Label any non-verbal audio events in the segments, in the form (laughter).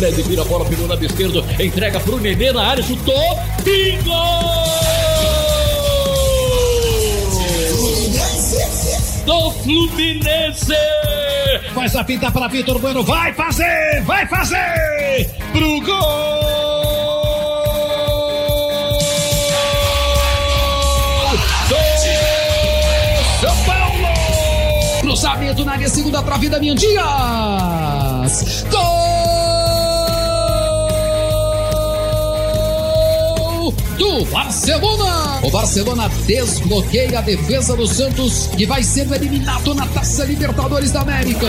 Fred vira a bola pelo lado esquerdo, entrega pro Nenê na área, chutou, bingo! Do Fluminense! Faz a pinta para Vitor Bueno, vai fazer, vai fazer! Pro gol! Cruzamento na área, segunda trave da minha Dias! Gol! do Barcelona. O Barcelona desbloqueia a defesa do Santos, que vai sendo eliminado na Taça Libertadores da América.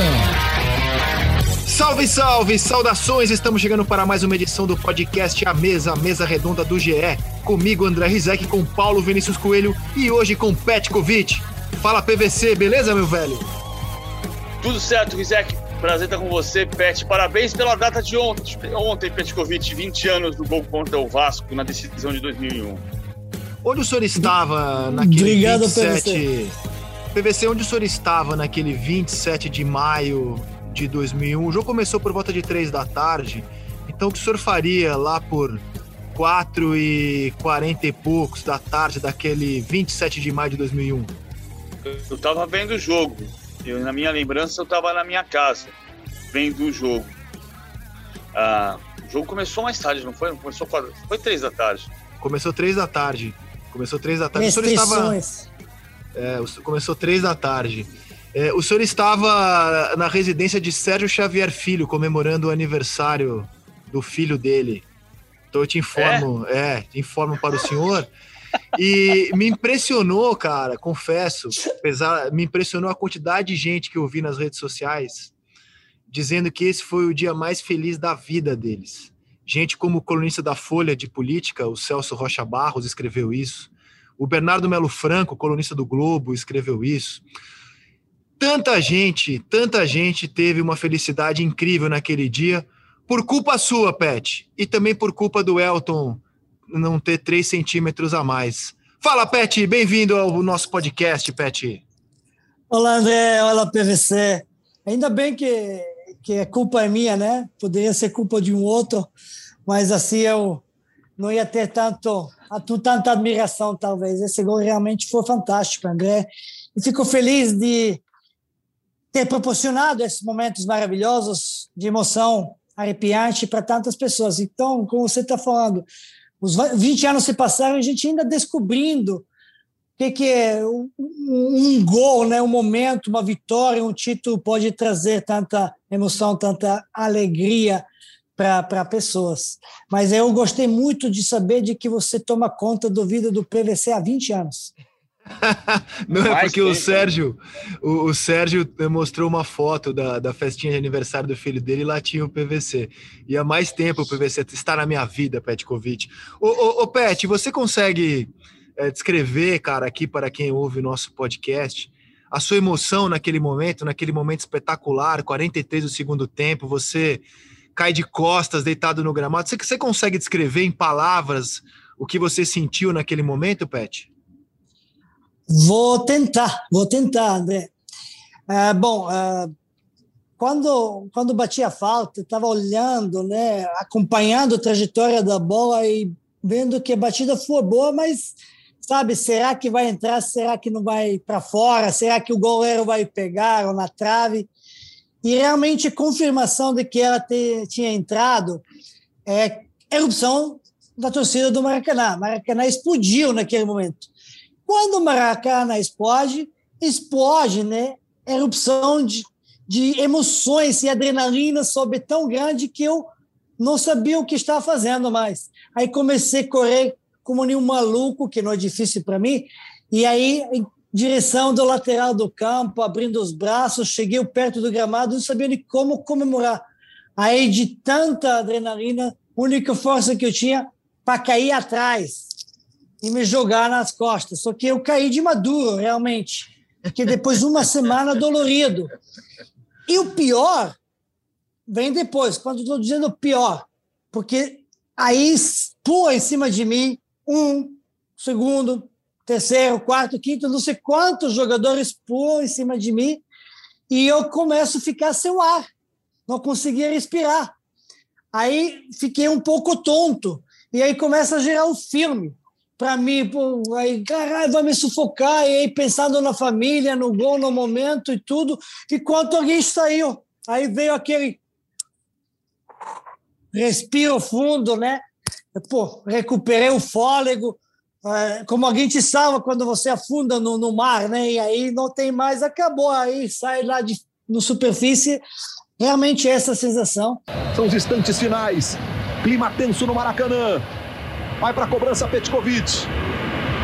Salve, salve! Saudações! Estamos chegando para mais uma edição do podcast A Mesa, a mesa redonda do GE. Comigo, André Rizek, com Paulo Vinícius Coelho e hoje com Petkovic. Fala PVC, beleza, meu velho? Tudo certo, Rizek. Prazer estar com você, Pet. Parabéns pela data de ontem, ontem Petkovic, 20 anos do gol contra o Vasco na decisão de 2001. Onde o senhor estava naquele Obrigado, 27... PVC. PVC, onde o senhor estava naquele 27 de maio de 2001? O jogo começou por volta de 3 da tarde, então o que o senhor faria lá por 4 e 40 e poucos da tarde daquele 27 de maio de 2001? Eu estava vendo o jogo. Eu, na minha lembrança, eu estava na minha casa, vendo o jogo. Ah, o jogo começou mais tarde, não foi? Começou quatro, foi três da tarde. Começou 3 da tarde. Começou 3 da tarde. O senhor estava... É, o senhor- começou 3 da tarde. É, o senhor estava na residência de Sérgio Xavier Filho, comemorando o aniversário do filho dele. Então eu te informo, é, te informo para o senhor. E me impressionou, cara, confesso, apesar, me impressionou a quantidade de gente que eu vi nas redes sociais dizendo que esse foi o dia mais feliz da vida deles. Gente como o colunista da Folha de Política, o Celso Rocha Barros, escreveu isso. O Bernardo Melo Franco, colunista do Globo, escreveu isso. Tanta gente, tanta gente teve uma felicidade incrível naquele dia, por culpa sua, Pet, e também por culpa do Elton não ter 3 centímetros a mais. Fala, Pet, bem-vindo ao nosso podcast, Pet. Olá, André. Olá, PVC. Ainda bem que, que a culpa é minha, né? Poderia ser culpa de um outro, mas assim eu não ia ter tanto, tanta admiração, talvez. Esse gol realmente foi fantástico, André. E fico feliz de ter proporcionado esses momentos maravilhosos de emoção arrepiante para tantas pessoas. Então, como você está falando, os va- 20 anos se passaram e a gente ainda descobrindo o que, que é um, um gol, né? um momento, uma vitória, um título pode trazer tanta emoção, tanta alegria para pessoas. Mas eu gostei muito de saber de que você toma conta do vida do PVC há 20 anos. (laughs) Não é porque o tempo. Sérgio, o, o Sérgio mostrou uma foto da, da festinha de aniversário do filho dele e lá tinha o PVC. E há mais tempo o PVC está na minha vida, Petkovic. Ô, ô, ô Pet, você consegue é, descrever, cara, aqui para quem ouve o nosso podcast, a sua emoção naquele momento, naquele momento espetacular, 43 do segundo tempo, você cai de costas, deitado no gramado. Você, você consegue descrever em palavras o que você sentiu naquele momento, Pet? Vou tentar, vou tentar, André. Ah, bom, ah, quando quando bati a falta, estava olhando, né, acompanhando a trajetória da bola e vendo que a batida foi boa, mas sabe, será que vai entrar? Será que não vai para fora? Será que o goleiro vai pegar ou na trave? E realmente confirmação de que ela te- tinha entrado é erupção da torcida do Maracanã. Maracanã explodiu naquele momento. Quando o Maracanã explode, explode, né? Erupção de, de emoções e adrenalina sobe tão grande que eu não sabia o que estava fazendo mais. Aí comecei a correr como nenhum maluco, que não é difícil para mim, e aí em direção do lateral do campo, abrindo os braços, cheguei perto do gramado, não sabia nem como comemorar. Aí de tanta adrenalina, a única força que eu tinha para cair atrás e me jogar nas costas. Só que eu caí de maduro, realmente. Porque depois de uma semana dolorido. E o pior vem depois, quando estou dizendo pior, porque aí pula em cima de mim um segundo, terceiro, quarto, quinto, não sei quantos jogadores pulam em cima de mim e eu começo a ficar sem ar, não conseguia respirar. Aí fiquei um pouco tonto e aí começa a gerar um filme para mim, pô, aí, caralho, vai me sufocar, e aí pensando na família, no gol, no momento e tudo, enquanto alguém saiu. Aí veio aquele respiro fundo, né? Pô, recuperei o fôlego, é, como alguém te salva quando você afunda no, no mar, né? E aí não tem mais, acabou, aí sai lá de, no superfície. Realmente essa sensação. São os instantes finais. Clima tenso no Maracanã. Vai para a cobrança Petkovic.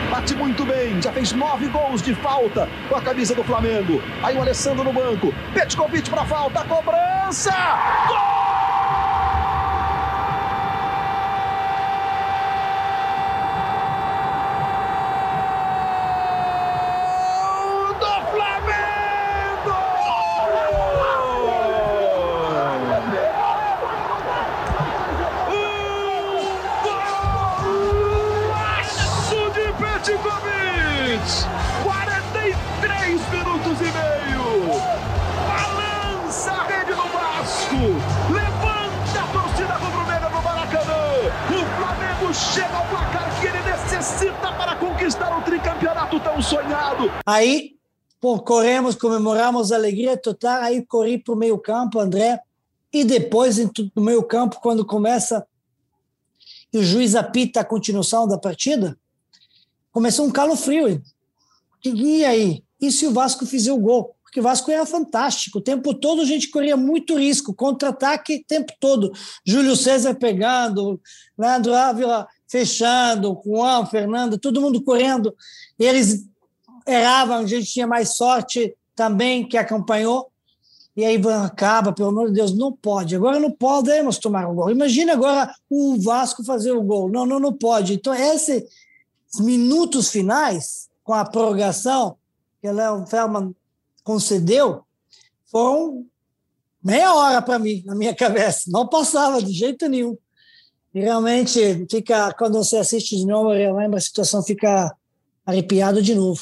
Bate muito bem, já fez nove gols de falta com a camisa do Flamengo. Aí o Alessandro no banco. Petkovic para falta, cobrança! Gol! Tricampeonato tão sonhado. Aí, pô, corremos, comemoramos, alegria total. Aí corri para o meio campo, André. E depois, no meio campo, quando começa e o juiz apita a continuação da partida, começou um calofrio. E aí? E se o Vasco fizer o gol? Porque o Vasco era fantástico. O tempo todo a gente corria muito risco, contra-ataque o tempo todo. Júlio César pegando, Leandro Ávila fechando, Juan, Fernando, todo mundo correndo. Eles erravam, a gente tinha mais sorte também que acompanhou. E aí acaba, pelo amor de Deus, não pode. Agora não podemos tomar o gol. Imagina agora o Vasco fazer o gol. Não, não, não pode. Então, esses minutos finais, com a prorrogação que o Léo Feldman concedeu, foram meia hora para mim, na minha (laughs) cabeça. Não passava de jeito nenhum. E realmente fica, quando você assiste de novo, lembra, a situação fica arrepiado de novo.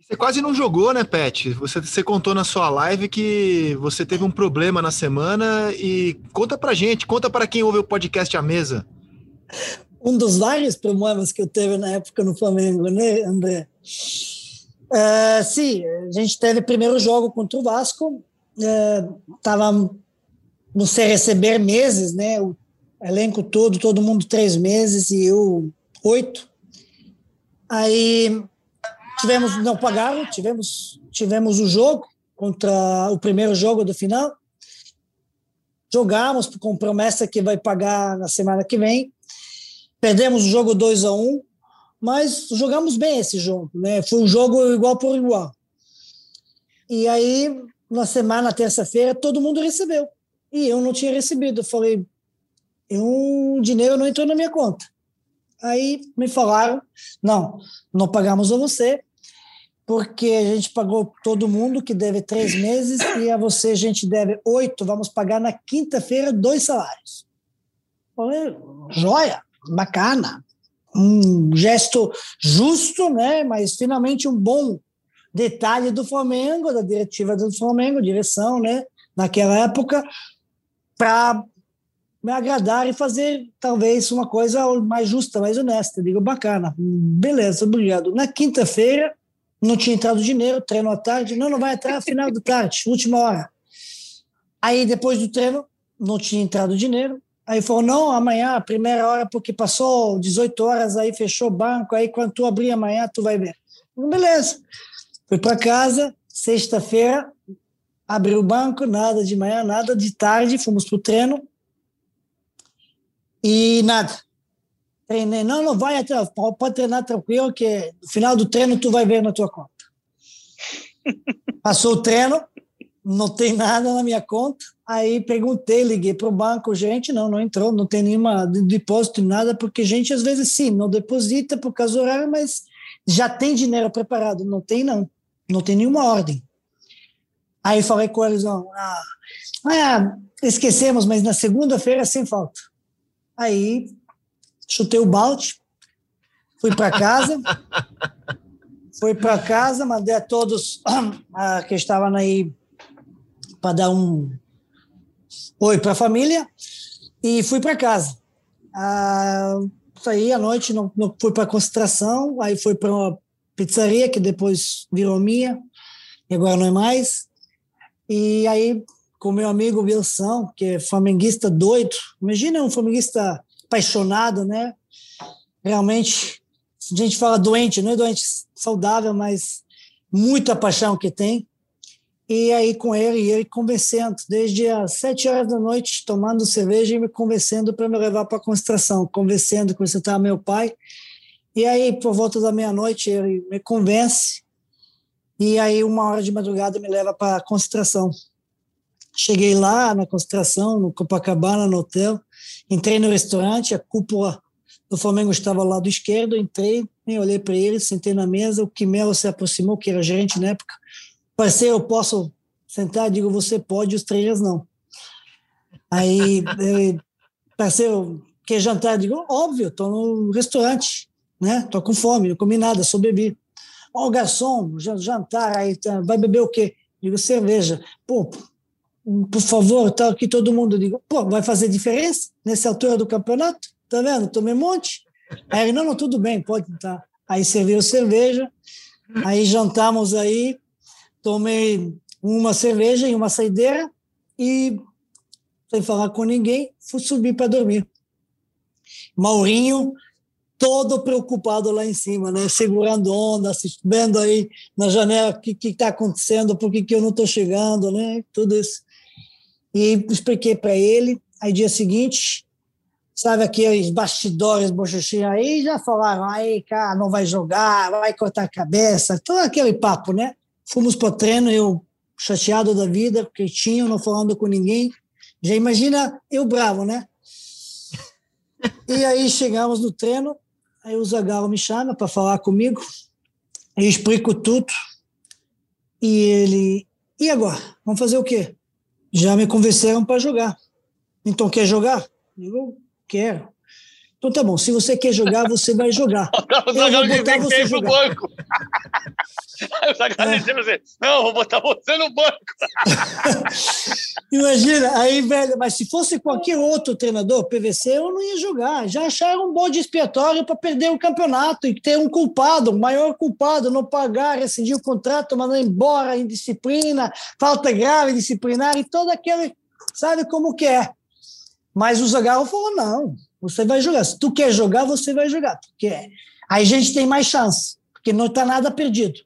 Você quase não jogou, né, Pet? Você, você contou na sua live que você teve um problema na semana e conta pra gente, conta para quem ouve o podcast à mesa. Um dos vários problemas que eu teve na época no Flamengo, né, André? É, sim, a gente teve primeiro jogo contra o Vasco, estava é, no se receber meses, né? O elenco todo, todo mundo três meses e eu oito. Aí tivemos, não pagaram, tivemos, tivemos o jogo contra o primeiro jogo do final. Jogamos com promessa que vai pagar na semana que vem. Perdemos o jogo 2 a 1 um, mas jogamos bem esse jogo, né? Foi um jogo igual por igual. E aí, na semana, terça-feira, todo mundo recebeu. E eu não tinha recebido. Eu falei, o dinheiro não entrou na minha conta. Aí me falaram: não, não pagamos a você, porque a gente pagou todo mundo que deve três meses e a você a gente deve oito, vamos pagar na quinta-feira dois salários. Falei, joia, bacana, um gesto justo, né? Mas finalmente um bom detalhe do Flamengo, da diretiva do Flamengo, direção, né? Naquela época, para me agradar e fazer talvez uma coisa mais justa, mais honesta. Digo, bacana, beleza, obrigado. Na quinta-feira, não tinha entrado dinheiro, treino à tarde, não, não vai entrar final da tarde, (laughs) última hora. Aí depois do treino, não tinha entrado dinheiro. Aí falou, não, amanhã, primeira hora, porque passou 18 horas, aí fechou o banco, aí quando tu abrir amanhã, tu vai ver. Beleza. Fui para casa, sexta-feira, abri o banco, nada de manhã, nada de tarde, fomos para o treino, e nada. Treinei. Não, não vai até. Pode treinar tranquilo, que no final do treino tu vai ver na tua conta. (laughs) Passou o treino, não tem nada na minha conta. Aí perguntei, liguei para o banco, gente, não, não entrou, não tem nenhuma depósito, nada, porque gente às vezes sim, não deposita por causa do horário, mas já tem dinheiro preparado. Não tem, não. Não tem nenhuma ordem. Aí falei com eles, não, ah, ah esquecemos, mas na segunda-feira sem falta. Aí chutei o balde, Fui para casa. (laughs) fui para casa, mandei a todos (clears throat) uh, que estavam aí para dar um oi para a família e fui para casa. Uh, saí à noite, não, não fui para a concentração, aí fui para uma pizzaria que depois virou minha, e agora não é mais. E aí, com meu amigo Wilson, que é flamenguista doido, imagina um flamenguista apaixonado, né? Realmente, a gente fala doente, não é doente saudável, mas muita paixão que tem. E aí com ele, e ele convencendo, desde as sete horas da noite, tomando cerveja e me convencendo para me levar para a concentração, convencendo você estava meu pai. E aí, por volta da meia-noite, ele me convence, e aí uma hora de madrugada me leva para a concentração. Cheguei lá na concentração, no Copacabana, no hotel, entrei no restaurante, a cúpula do Flamengo estava ao lado esquerdo, entrei, olhei para ele, sentei na mesa, o Quimelo se aproximou, que era gerente na época, parceiro, eu posso sentar? Digo, você pode, os três não. Aí, (laughs) parceiro, quer jantar? Digo, óbvio, estou no restaurante, né? Estou com fome, não comi nada, só bebi. Ó, oh, garçom, jantar, aí tá, vai beber o quê? Digo, cerveja. Pô, por favor, tá aqui todo mundo. Digo, pô, vai fazer diferença nessa altura do campeonato? Tá vendo? Tomei um monte. Aí ele, não, não, tudo bem, pode tá. Aí serviu cerveja, aí jantamos aí, tomei uma cerveja e uma saideira e, sem falar com ninguém, fui subir para dormir. Maurinho, todo preocupado lá em cima, né? segurando onda, vendo aí na janela o que está acontecendo, por que, que eu não estou chegando, né? tudo isso. E expliquei para ele. Aí, dia seguinte, sabe aqueles bastidores bochechinhos aí, já falaram, aí, cara, não vai jogar, vai cortar a cabeça, todo aquele papo, né? Fomos para o treino, eu chateado da vida, quietinho, não falando com ninguém. Já imagina eu bravo, né? E aí chegamos no treino, aí o Zagallo me chama para falar comigo, eu explico tudo, e ele, e agora? Vamos fazer o quê? Já me convenceram para jogar. Então quer jogar? Eu quero. Então tá bom, se você quer jogar, você vai jogar. (laughs) Eu vou botar você jogar. banco. (laughs) é. não, vou botar você no banco. (laughs) Imagina, aí, velho, mas se fosse qualquer outro treinador, PVC, eu não ia jogar. Já acharam um bode expiatório para perder o campeonato e ter um culpado, o maior culpado, não pagar, rescindir o contrato, mandar embora, indisciplina, falta grave disciplinar e todo aquele, sabe como que é. Mas o Zagallo falou, não, você vai jogar. Se tu quer jogar, você vai jogar. Porque aí a gente tem mais chance, porque não está nada perdido.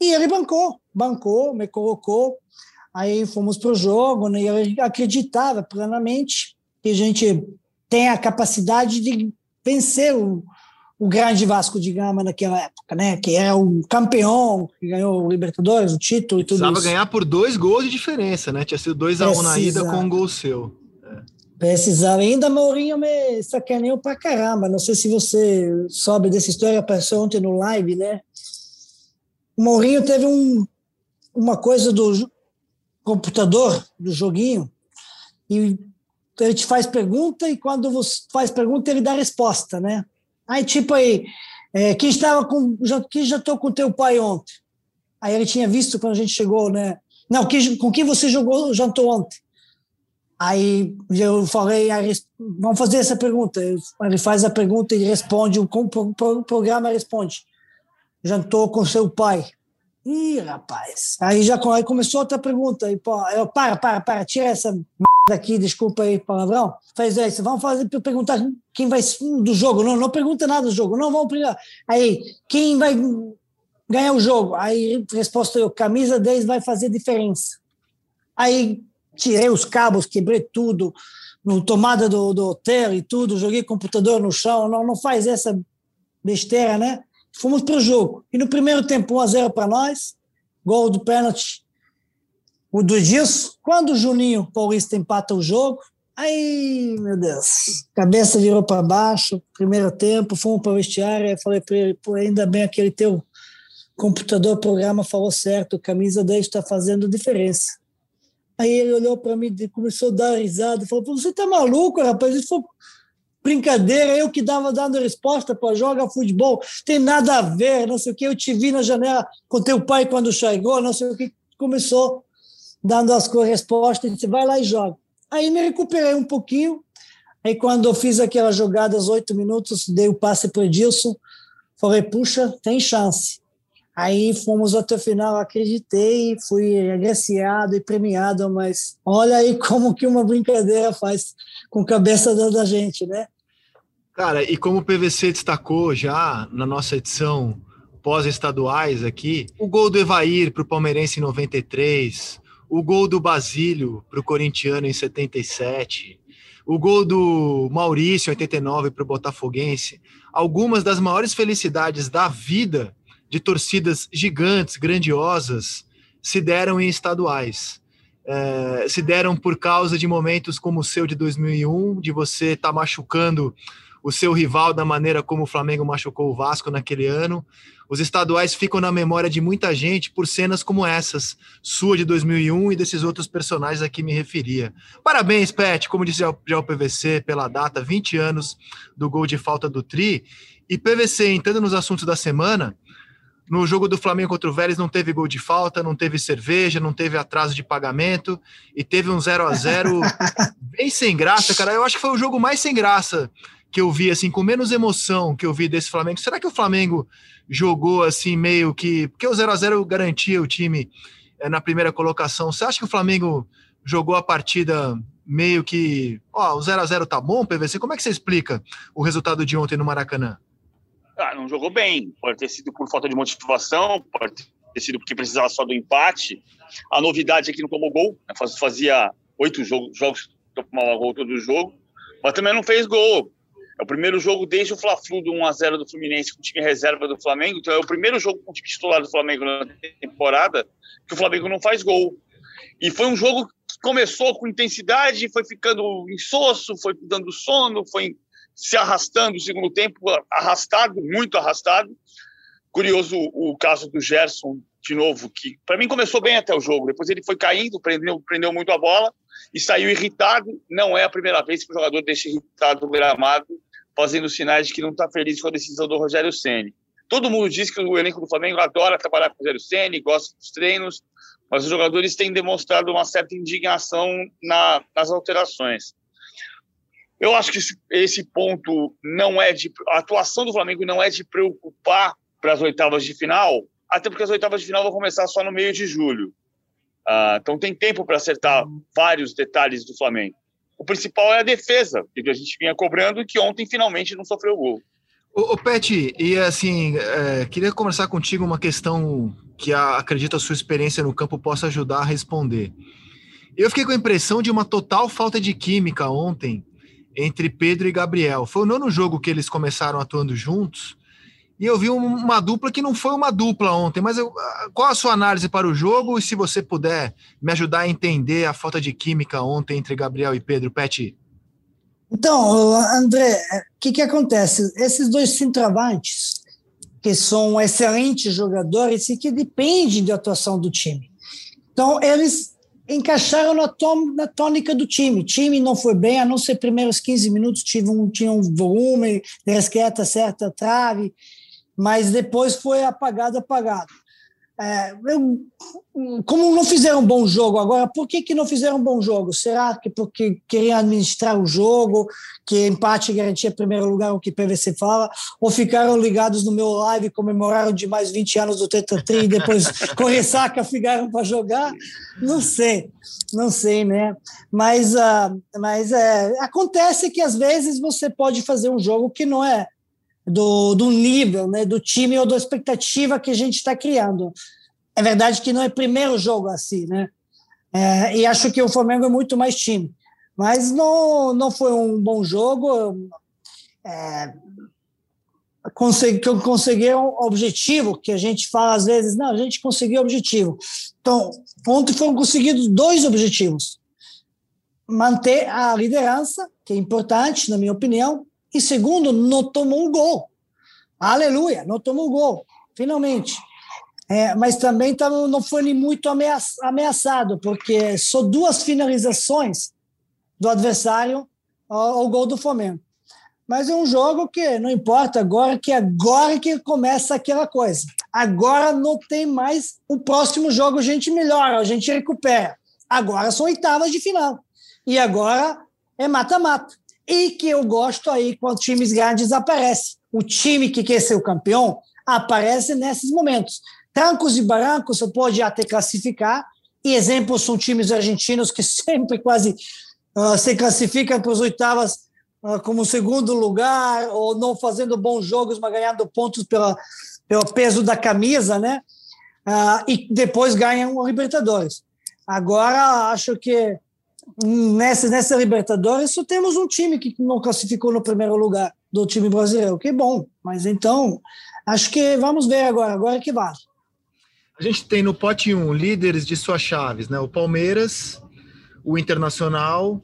E ele bancou, bancou, me colocou. Aí fomos para o jogo, né? e ele acreditava plenamente que a gente tem a capacidade de vencer o, o grande Vasco de Gama naquela época, né? Que era o campeão, que ganhou o Libertadores, o título e tudo Precisava isso. ganhar por dois gols de diferença, né? Tinha sido 2 a 1 um na ida com um gol seu. Precisava. Ainda Mourinho me sacaneou pra caramba. Não sei se você soube dessa história, apareceu ontem no live, né? O Mourinho teve um, uma coisa do computador, do joguinho, e ele te faz pergunta e quando você faz pergunta ele dá resposta, né? Aí tipo aí, é, quem estava com, já, quem tô com teu pai ontem? Aí ele tinha visto quando a gente chegou, né? Não, quem, com quem você jogou jantou ontem? Aí eu falei, vamos fazer essa pergunta. Ele faz a pergunta e responde, o programa responde. Jantou com seu pai. Ih, rapaz. Aí já aí começou outra pergunta. E, pô, eu, para, para, para, tira essa merda aqui, desculpa aí palavrão. Faz isso, vamos fazer perguntar quem vai do jogo. Não, não pergunta nada do jogo. Não, vamos pegar. Aí, quem vai ganhar o jogo? Aí, resposta eu, camisa 10 vai fazer diferença. Aí tirei os cabos, quebrei tudo, no tomada do, do hotel e tudo, joguei computador no chão, não, não faz essa besteira, né? Fomos para o jogo. E no primeiro tempo, 1 a 0 para nós, gol do pênalti, o do Edilson. Quando o Juninho Paulista empata o jogo, aí, meu Deus, cabeça virou para baixo, primeiro tempo, fomos para o vestiário, falei para ele, pô, ainda bem aquele teu computador, programa falou certo, camisa 10 está fazendo diferença. Aí ele olhou para mim e começou a dar risada. Falou: Você tá maluco, rapaz? Ele falou: brincadeira, eu que dava dando resposta para jogar futebol, tem nada a ver, não sei o que, eu te vi na janela com teu pai quando chegou, não sei o que, começou dando as respostas, disse, vai lá e joga. Aí me recuperei um pouquinho, aí quando eu fiz aquela jogada aos oito minutos, dei o passe para o Edilson, falei, puxa, tem chance. Aí fomos até o final, acreditei, fui agraciado e premiado, mas olha aí como que uma brincadeira faz com a cabeça da gente, né? Cara, e como o PVC destacou já na nossa edição pós-estaduais aqui, o gol do Evair para o Palmeirense em 93, o gol do Basílio para o Corintiano em 77, o gol do Maurício em 89 para o Botafoguense, algumas das maiores felicidades da vida de torcidas gigantes, grandiosas, se deram em estaduais. É, se deram por causa de momentos como o seu de 2001, de você estar tá machucando o seu rival da maneira como o Flamengo machucou o Vasco naquele ano. Os estaduais ficam na memória de muita gente por cenas como essas, sua de 2001 e desses outros personagens a que me referia. Parabéns, Pet, como disse já o PVC, pela data, 20 anos do gol de falta do Tri. E PVC, entrando nos assuntos da semana, no jogo do Flamengo contra o Vélez não teve gol de falta, não teve cerveja, não teve atraso de pagamento e teve um 0 a 0 (laughs) bem sem graça, cara. Eu acho que foi o jogo mais sem graça que eu vi, assim, com menos emoção que eu vi desse Flamengo. Será que o Flamengo jogou assim meio que. Porque o 0 a 0 garantia o time é, na primeira colocação. Você acha que o Flamengo jogou a partida meio que. Ó, o 0 a 0 tá bom, PVC? Como é que você explica o resultado de ontem no Maracanã? Ah, não jogou bem. Pode ter sido por falta de motivação, pode ter sido porque precisava só do empate. A novidade é que não tomou gol. Né? Fazia oito jogos, jogos que tomava gol todo jogo, mas também não fez gol. É o primeiro jogo desde o Fla-Flu do 1x0 do Fluminense com o time reserva do Flamengo. Então é o primeiro jogo com o time titular do Flamengo na temporada que o Flamengo não faz gol. E foi um jogo que começou com intensidade, foi ficando insosso, foi dando sono, foi se arrastando no segundo tempo, arrastado, muito arrastado. Curioso o caso do Gerson, de novo, que para mim começou bem até o jogo, depois ele foi caindo, prendeu, prendeu muito a bola e saiu irritado. Não é a primeira vez que o jogador deixa irritado o gramado, fazendo sinais de que não está feliz com a decisão do Rogério Ceni. Todo mundo diz que o elenco do Flamengo adora trabalhar com o Rogério Ceni, gosta dos treinos, mas os jogadores têm demonstrado uma certa indignação na, nas alterações. Eu acho que esse, ponto não é de. A atuação do Flamengo não é de preocupar para as oitavas de final, até porque as oitavas de final vão começar só no meio de julho. Uh, então tem tempo para acertar vários detalhes do Flamengo. O principal é a defesa, que a gente vinha cobrando e que ontem finalmente não sofreu gol. Ô, ô Pet, e assim, é, queria conversar contigo uma questão que a, acredito a sua experiência no campo possa ajudar a responder. Eu fiquei com a impressão de uma total falta de química ontem entre Pedro e Gabriel. Foi o nono jogo que eles começaram atuando juntos. E eu vi uma dupla que não foi uma dupla ontem, mas eu, qual a sua análise para o jogo? E se você puder me ajudar a entender a falta de química ontem entre Gabriel e Pedro, Pet? Então, André, o que, que acontece? Esses dois centroavantes, que são excelentes jogadores e que dependem da atuação do time. Então, eles encaixaram na, na tônica do time. O time não foi bem, a não ser primeiros 15 minutos, tive um, tinha um volume, resqueta certa trave, mas depois foi apagado, apagado. É, eu, como não fizeram um bom jogo agora, por que, que não fizeram um bom jogo? Será que porque queriam administrar o jogo, que empate garantia primeiro lugar, o que PVC fala, ou ficaram ligados no meu live, comemoraram de mais 20 anos do Tetatri e depois (laughs) com ressaca ficaram para jogar? Não sei, não sei, né? Mas, uh, mas é, acontece que às vezes você pode fazer um jogo que não é do, do nível, né, do time ou da expectativa que a gente está criando. É verdade que não é primeiro jogo assim, né? É, e acho que o Flamengo é muito mais time. Mas não, não foi um bom jogo. É, consegui, conseguiu um objetivo, que a gente fala às vezes, não, a gente conseguiu objetivo. Então, ontem foram conseguidos dois objetivos. Manter a liderança, que é importante, na minha opinião, e segundo, não tomou um gol. Aleluia, não tomou um gol, finalmente. É, mas também tá, não foi muito ameaçado, porque só duas finalizações do adversário ao, ao gol do Flamengo. mas é um jogo que não importa agora, que agora que começa aquela coisa. Agora não tem mais o próximo jogo, a gente melhora, a gente recupera. Agora são oitavas de final. E agora é mata-mata. E que eu gosto aí quando times grandes aparecem. O time que quer ser o campeão aparece nesses momentos. Trancos e barrancos você pode até classificar. E exemplos são times argentinos que (laughs) sempre quase uh, se classificam para as oitavas uh, como segundo lugar, ou não fazendo bons jogos, mas ganhando pontos pela, pelo peso da camisa, né? Uh, e depois ganham o Libertadores. Agora, acho que nessa, nessa Libertadores só temos um time que não classificou no primeiro lugar do time brasileiro, que bom. Mas então, acho que vamos ver agora, agora que vale. A gente tem no pote 1 líderes de suas chaves, né? O Palmeiras, o Internacional,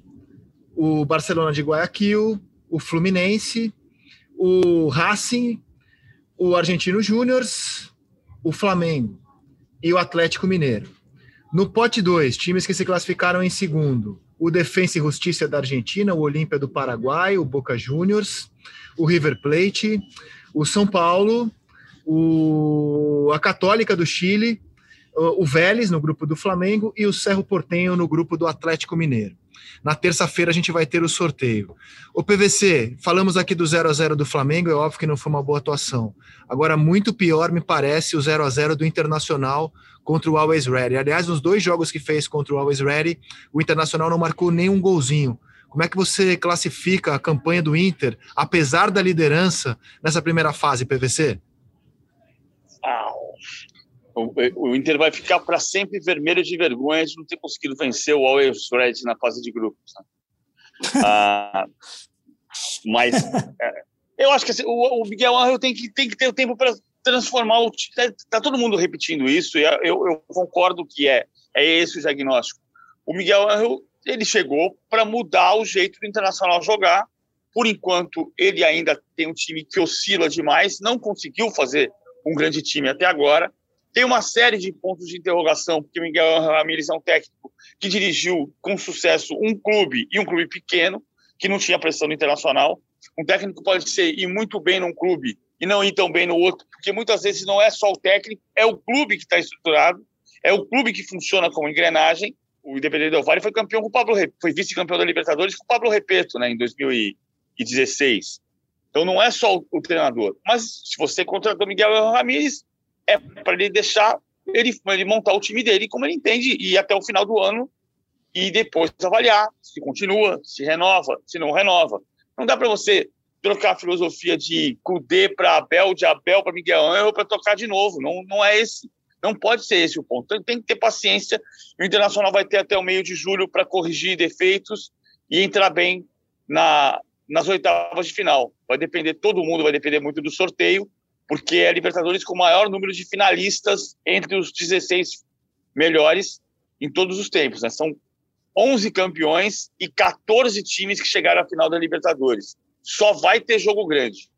o Barcelona de Guayaquil, o Fluminense, o Racing, o Argentino Júnior, o Flamengo e o Atlético Mineiro. No pote 2, times que se classificaram em segundo: o Defensa e Justiça da Argentina, o Olímpia do Paraguai, o Boca Juniors, o River Plate, o São Paulo, o, a Católica do Chile, o, Vélez no grupo do Flamengo e o Cerro Portenho no grupo do Atlético Mineiro. Na terça-feira a gente vai ter o sorteio. O PVC, falamos aqui do 0 a 0 do Flamengo, é óbvio que não foi uma boa atuação. Agora, muito pior me parece o 0 a 0 do Internacional contra o Always Ready. Aliás, nos dois jogos que fez contra o Always Ready, o Internacional não marcou nenhum golzinho. Como é que você classifica a campanha do Inter, apesar da liderança, nessa primeira fase, PVC? Ah, o, o Inter vai ficar para sempre vermelho de vergonha de não ter conseguido vencer o Always Red na fase de grupos. Né? (laughs) Ah, mas é, eu acho que assim, o, o, Miguel Angel tem que, tem que ter o tempo para transformar o. Está todo mundo repetindo isso e eu, eu concordo que é, é esse o diagnóstico. O Miguel ele chegou para mudar o jeito do Internacional jogar. Por enquanto, ele ainda tem um time que oscila demais, não conseguiu fazer um grande time até agora. Tem uma série de pontos de interrogação, porque o Miguel Ramírez é um técnico que dirigiu com sucesso um clube e um clube pequeno, que não tinha pressão no internacional. Um técnico pode ser ir muito bem num clube e não ir tão bem no outro, porque muitas vezes não é só o técnico, é o clube que está estruturado, é o clube que funciona como engrenagem. O Independente Del Valle foi campeão com o Pablo, foi vice-campeão da Libertadores com o Pablo Repeto, né, em 2016. Então não é só o, o treinador, mas se você contratou Miguel Ramírez, é para ele deixar ele, ele montar o time dele como ele entende e até o final do ano e depois avaliar se continua, se renova, se não renova. Não dá para você trocar a filosofia de Cudê para Abel, de Abel para Miguel Angel para tocar de novo. Não, não é esse. Não pode ser esse o ponto. Então, tem que ter paciência. O Internacional vai ter até o meio de julho para corrigir defeitos e entrar bem na, nas oitavas de final. Vai depender, todo mundo vai depender muito do sorteio porque é a Libertadores com o maior número de finalistas entre os 16 melhores em todos os tempos. Né? São 11 campeões e 14 times que chegaram à final da Libertadores. Só vai ter jogo grande.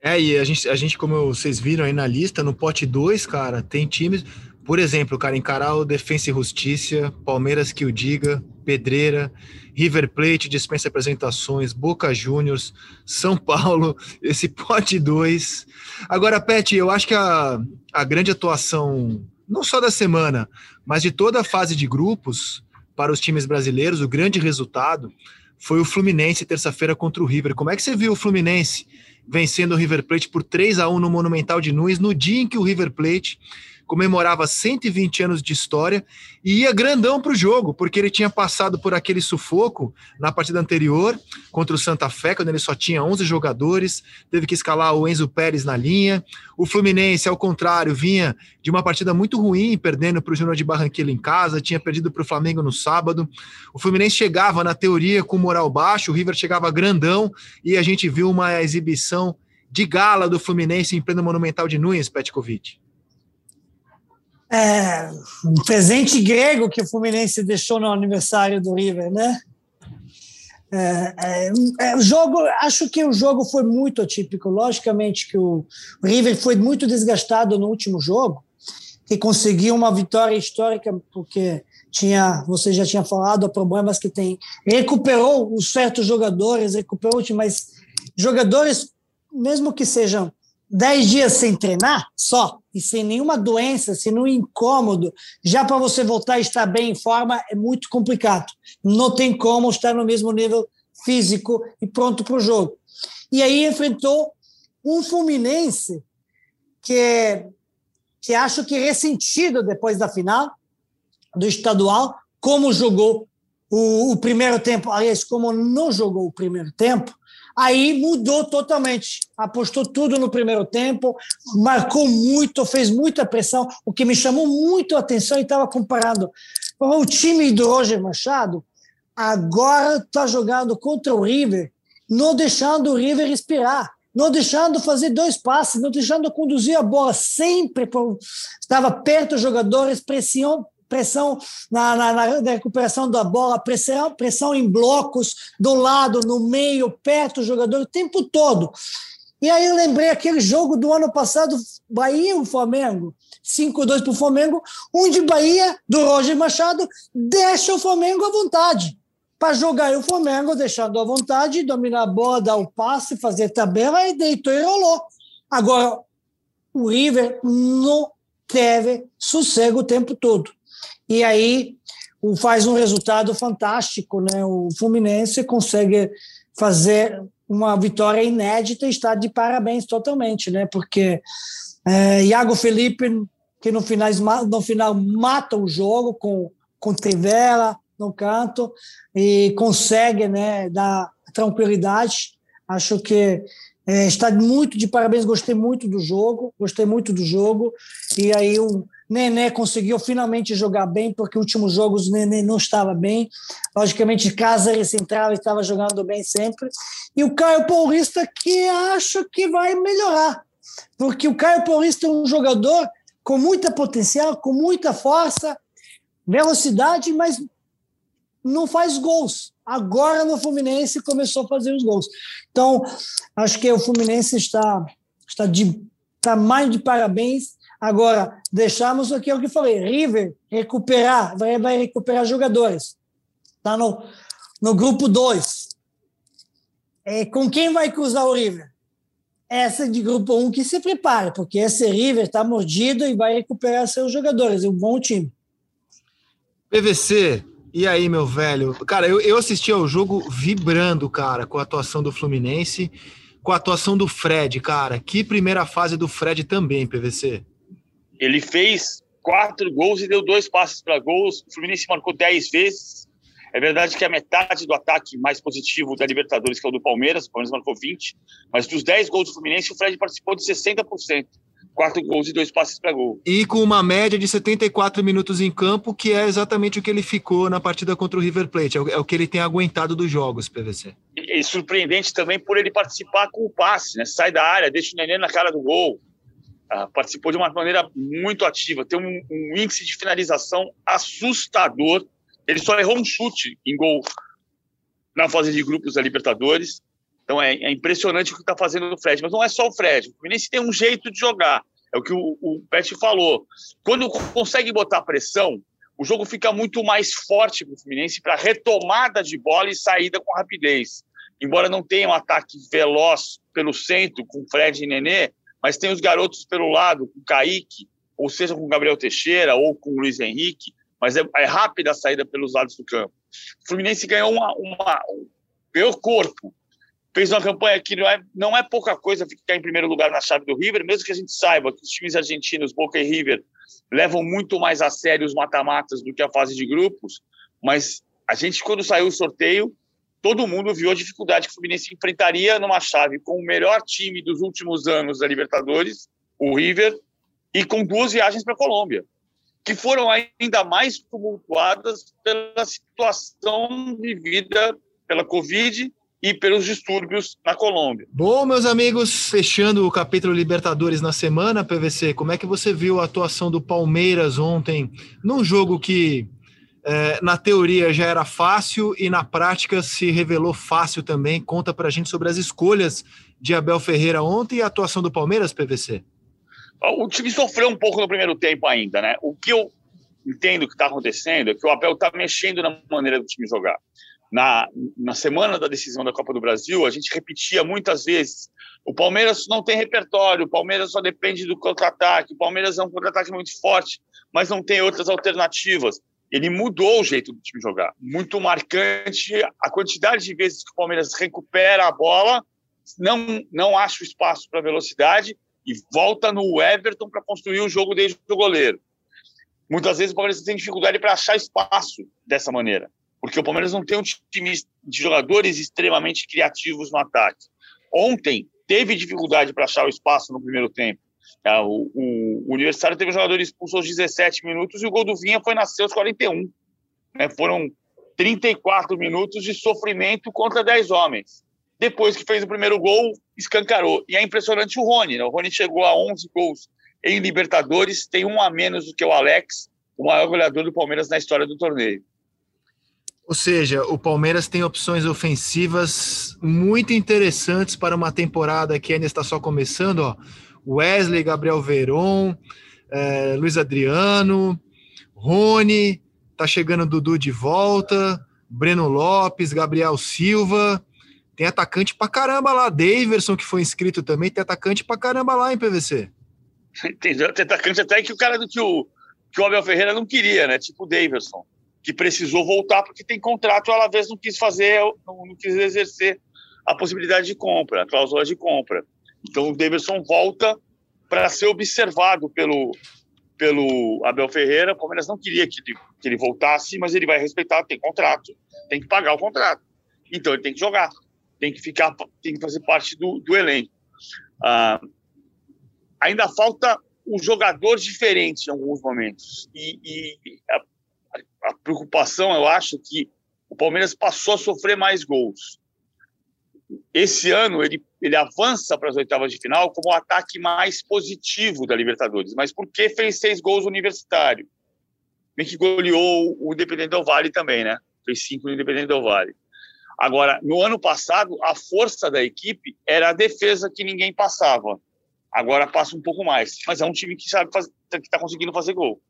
É, e a gente, a gente, como vocês viram aí na lista, no pote 2, cara, tem times. Por exemplo, cara, encarar o Defensa e Justiça, Palmeiras que o diga, Pedreira, River Plate dispensa apresentações, Boca Juniors, São Paulo, (laughs) esse pote 2. Agora, Pet, eu acho que a, a grande atuação, não só da semana, mas de toda a fase de grupos para os times brasileiros, o grande resultado foi o Fluminense terça-feira contra o River. Como é que você viu o Fluminense vencendo o River Plate por 3 a 1 no Monumental de Nunes, no dia em que o River Plate comemorava 120 anos de história e ia grandão para o jogo, porque ele tinha passado por aquele sufoco na partida anterior contra o Santa Fé, quando ele só tinha 11 jogadores, teve que escalar o Enzo Pérez na linha. O Fluminense, ao contrário, vinha de uma partida muito ruim, perdendo para o Júnior de Barranquilla em casa, tinha perdido para o Flamengo no sábado. O Fluminense chegava, na teoria, com moral baixo, o River chegava grandão e a gente viu uma exibição de gala do Fluminense em pleno Monumental de Nunes, Petkovic é, um presente grego que o Fluminense deixou no aniversário do River, né? É, é, é, o jogo, acho que o jogo foi muito atípico. Logicamente que o River foi muito desgastado no último jogo, que conseguiu uma vitória histórica porque tinha, você já tinha falado, problemas que tem, recuperou os certos jogadores, recuperou mas jogadores, mesmo que sejam 10 dias sem treinar só, e sem nenhuma doença, sem nenhum incômodo, já para você voltar a estar bem em forma é muito complicado. Não tem como estar no mesmo nível físico e pronto para o jogo. E aí enfrentou um Fluminense que, que acho que ressentido depois da final do estadual, como jogou o, o primeiro tempo, aliás, como não jogou o primeiro tempo, Aí mudou totalmente. Apostou tudo no primeiro tempo, marcou muito, fez muita pressão. O que me chamou muito a atenção e estava comparando o time do Roger Machado, agora está jogando contra o River, não deixando o River respirar, não deixando fazer dois passes, não deixando conduzir a bola sempre. Estava perto dos jogadores, pressão, pressão na, na, na, recuperação da bola, pressão, pressão em blocos, do lado, no meio, perto do jogador, o tempo todo. E aí eu lembrei aquele jogo do ano passado, Bahia e Flamengo, 5-2 para o Flamengo, onde Bahia, do Roger Machado, deixa o Flamengo à vontade. Para jogar e o Flamengo, deixando à vontade, dominar a bola, dar o passe, fazer tabela, e deitou e rolou. Agora, o River não teve sossego o tempo todo e aí faz um resultado fantástico, né? O Fluminense consegue fazer uma vitória inédita e está de parabéns totalmente, né? Porque é, Iago Felipe que no final, no final mata o jogo com com Trivela no canto e consegue, né, dar tranquilidade. Acho que é, está muito de parabéns, gostei muito do jogo, gostei muito do jogo. E aí o Nenê conseguiu finalmente jogar bem, porque últimos jogos o Nenê não estava bem. Logicamente, Cáceres Central estava jogando bem sempre. E o Caio Paulista, que acho que vai melhorar, porque o Caio Paulista é um jogador com muita potencial, com muita força, velocidade, mas não faz gols. Agora no Fluminense começou a fazer os gols. Então, acho que o Fluminense está, está de tamanho de parabéns Agora, deixamos aqui o que falei, River recuperar, vai, vai recuperar jogadores. Está no, no grupo 2. É, com quem vai cruzar o River? Essa de grupo 1 um que se prepara, porque esse River está mordido e vai recuperar seus jogadores, um bom time. PVC, e aí, meu velho? Cara, eu, eu assisti ao jogo vibrando, cara, com a atuação do Fluminense, com a atuação do Fred, cara. Que primeira fase do Fred também, PVC. Ele fez quatro gols e deu dois passes para gols. O Fluminense marcou dez vezes. É verdade que a metade do ataque mais positivo da Libertadores, que é o do Palmeiras, o Palmeiras marcou 20, mas dos 10 gols do Fluminense, o Fred participou de 60%. Quatro gols e dois passes para gol. E com uma média de 74 minutos em campo, que é exatamente o que ele ficou na partida contra o River Plate. É o, é que ele tem aguentado dos jogos, PVC. E, e surpreendente também por ele participar com o passe, né? Sai da área, deixa o neném na cara do gol. Uh, participou de uma maneira muito ativa, tem um, um, índice de finalização assustador. Ele só errou um chute em gol na fase de grupos da Libertadores. Então é, é impressionante o que está fazendo o Fred. Mas não é só o Fred. O Fluminense tem um jeito de jogar. É o que o, o Pet falou. Quando consegue botar pressão, o jogo fica muito mais forte para o Fluminense para retomada de bola e saída com rapidez. Embora não tenha um ataque veloz pelo centro com Fred e Nenê, mas tem os garotos pelo lado, com o Kaique, ou seja, com o Gabriel Teixeira ou com o Luiz Henrique, mas é, é rápida a saída pelos lados do campo. O Fluminense ganhou uma, uma ganhou corpo, fez uma campanha que não é, não é pouca coisa ficar em primeiro lugar na chave do River, mesmo que a gente saiba que os times argentinos, Boca e River, levam muito mais a sério os mata-matas do que a fase de grupos, mas a gente, quando saiu o sorteio, todo mundo viu a dificuldade que o Fluminense enfrentaria numa chave com o melhor time dos últimos anos da Libertadores, o River, e com duas viagens para a Colômbia, que foram ainda mais tumultuadas pela situação vivida pela Covid e pelos distúrbios na Colômbia. Bom, meus amigos, fechando o capítulo Libertadores na semana, PVC, como é que você viu a atuação do Palmeiras ontem num jogo que é, na teoria já era fácil e na prática se revelou fácil também. Conta para a gente sobre as escolhas de Abel Ferreira ontem e a atuação do Palmeiras, PVC. O time sofreu um pouco no primeiro tempo ainda, né? O que eu entendo que está acontecendo é que o Abel está mexendo na maneira do time jogar. na, na semana da decisão da Copa do Brasil, a gente repetia muitas vezes: o Palmeiras não tem repertório, o Palmeiras só depende do contra-ataque, o Palmeiras é um contra-ataque muito forte, mas não tem outras alternativas. Ele mudou o jeito do time jogar. Muito marcante a quantidade de vezes que o Palmeiras recupera a bola, não, não acha o espaço para velocidade e volta no Everton para construir o jogo desde o goleiro. Muitas vezes o Palmeiras tem dificuldade para achar espaço dessa maneira porque o Palmeiras não tem um time de jogadores extremamente criativos no ataque. Ontem teve dificuldade para achar o espaço no primeiro tempo. É, o, o, o Universitário teve um jogador expulso aos 17 minutos e o gol do Vinha foi nascer aos 41. Né? Foram 34 minutos de sofrimento contra 10 homens. Depois que fez o primeiro gol, escancarou. E é impressionante o Rony. Né? O Rony chegou a 11 gols em Libertadores, tem um a menos do que o Alex, o maior goleador do Palmeiras na história do torneio. Ou seja, o Palmeiras tem opções ofensivas muito interessantes para uma temporada que ainda está só começando. Ó. Wesley, Gabriel Veron, é, Luiz Adriano, Rony, tá chegando Dudu de volta, Breno Lopes, Gabriel Silva. Tem atacante pra caramba lá. Daverson, que foi inscrito também, tem atacante pra caramba lá em PVC. (laughs) Entendeu? Tem atacante até que o cara do que o, que o Abel Ferreira não queria, né? Tipo o Daverson que precisou voltar porque tem contrato, ela vez não quis fazer, não, não quis exercer a possibilidade de compra, a cláusula de compra. Então o Davidson volta para ser observado pelo pelo Abel Ferreira. O Palmeiras não queria que ele, que ele voltasse, mas ele vai respeitar, tem contrato, tem que pagar o contrato. Então ele tem que jogar, tem que ficar, tem que fazer parte do, do elenco. Ah, ainda falta um jogador diferente em alguns momentos. E, e a preocupação, eu acho, que o Palmeiras passou a sofrer mais gols. Esse ano ele, ele avança para as oitavas de final como o ataque mais positivo da Libertadores. Mas por que fez seis gols universitário? Bem que goleou o Independente do Vale também, né? Fez cinco no Independente do Vale. Agora, no ano passado, a força da equipe era a defesa que ninguém passava. Agora passa um pouco mais. Mas é um time que sabe fazer, que está conseguindo fazer gol.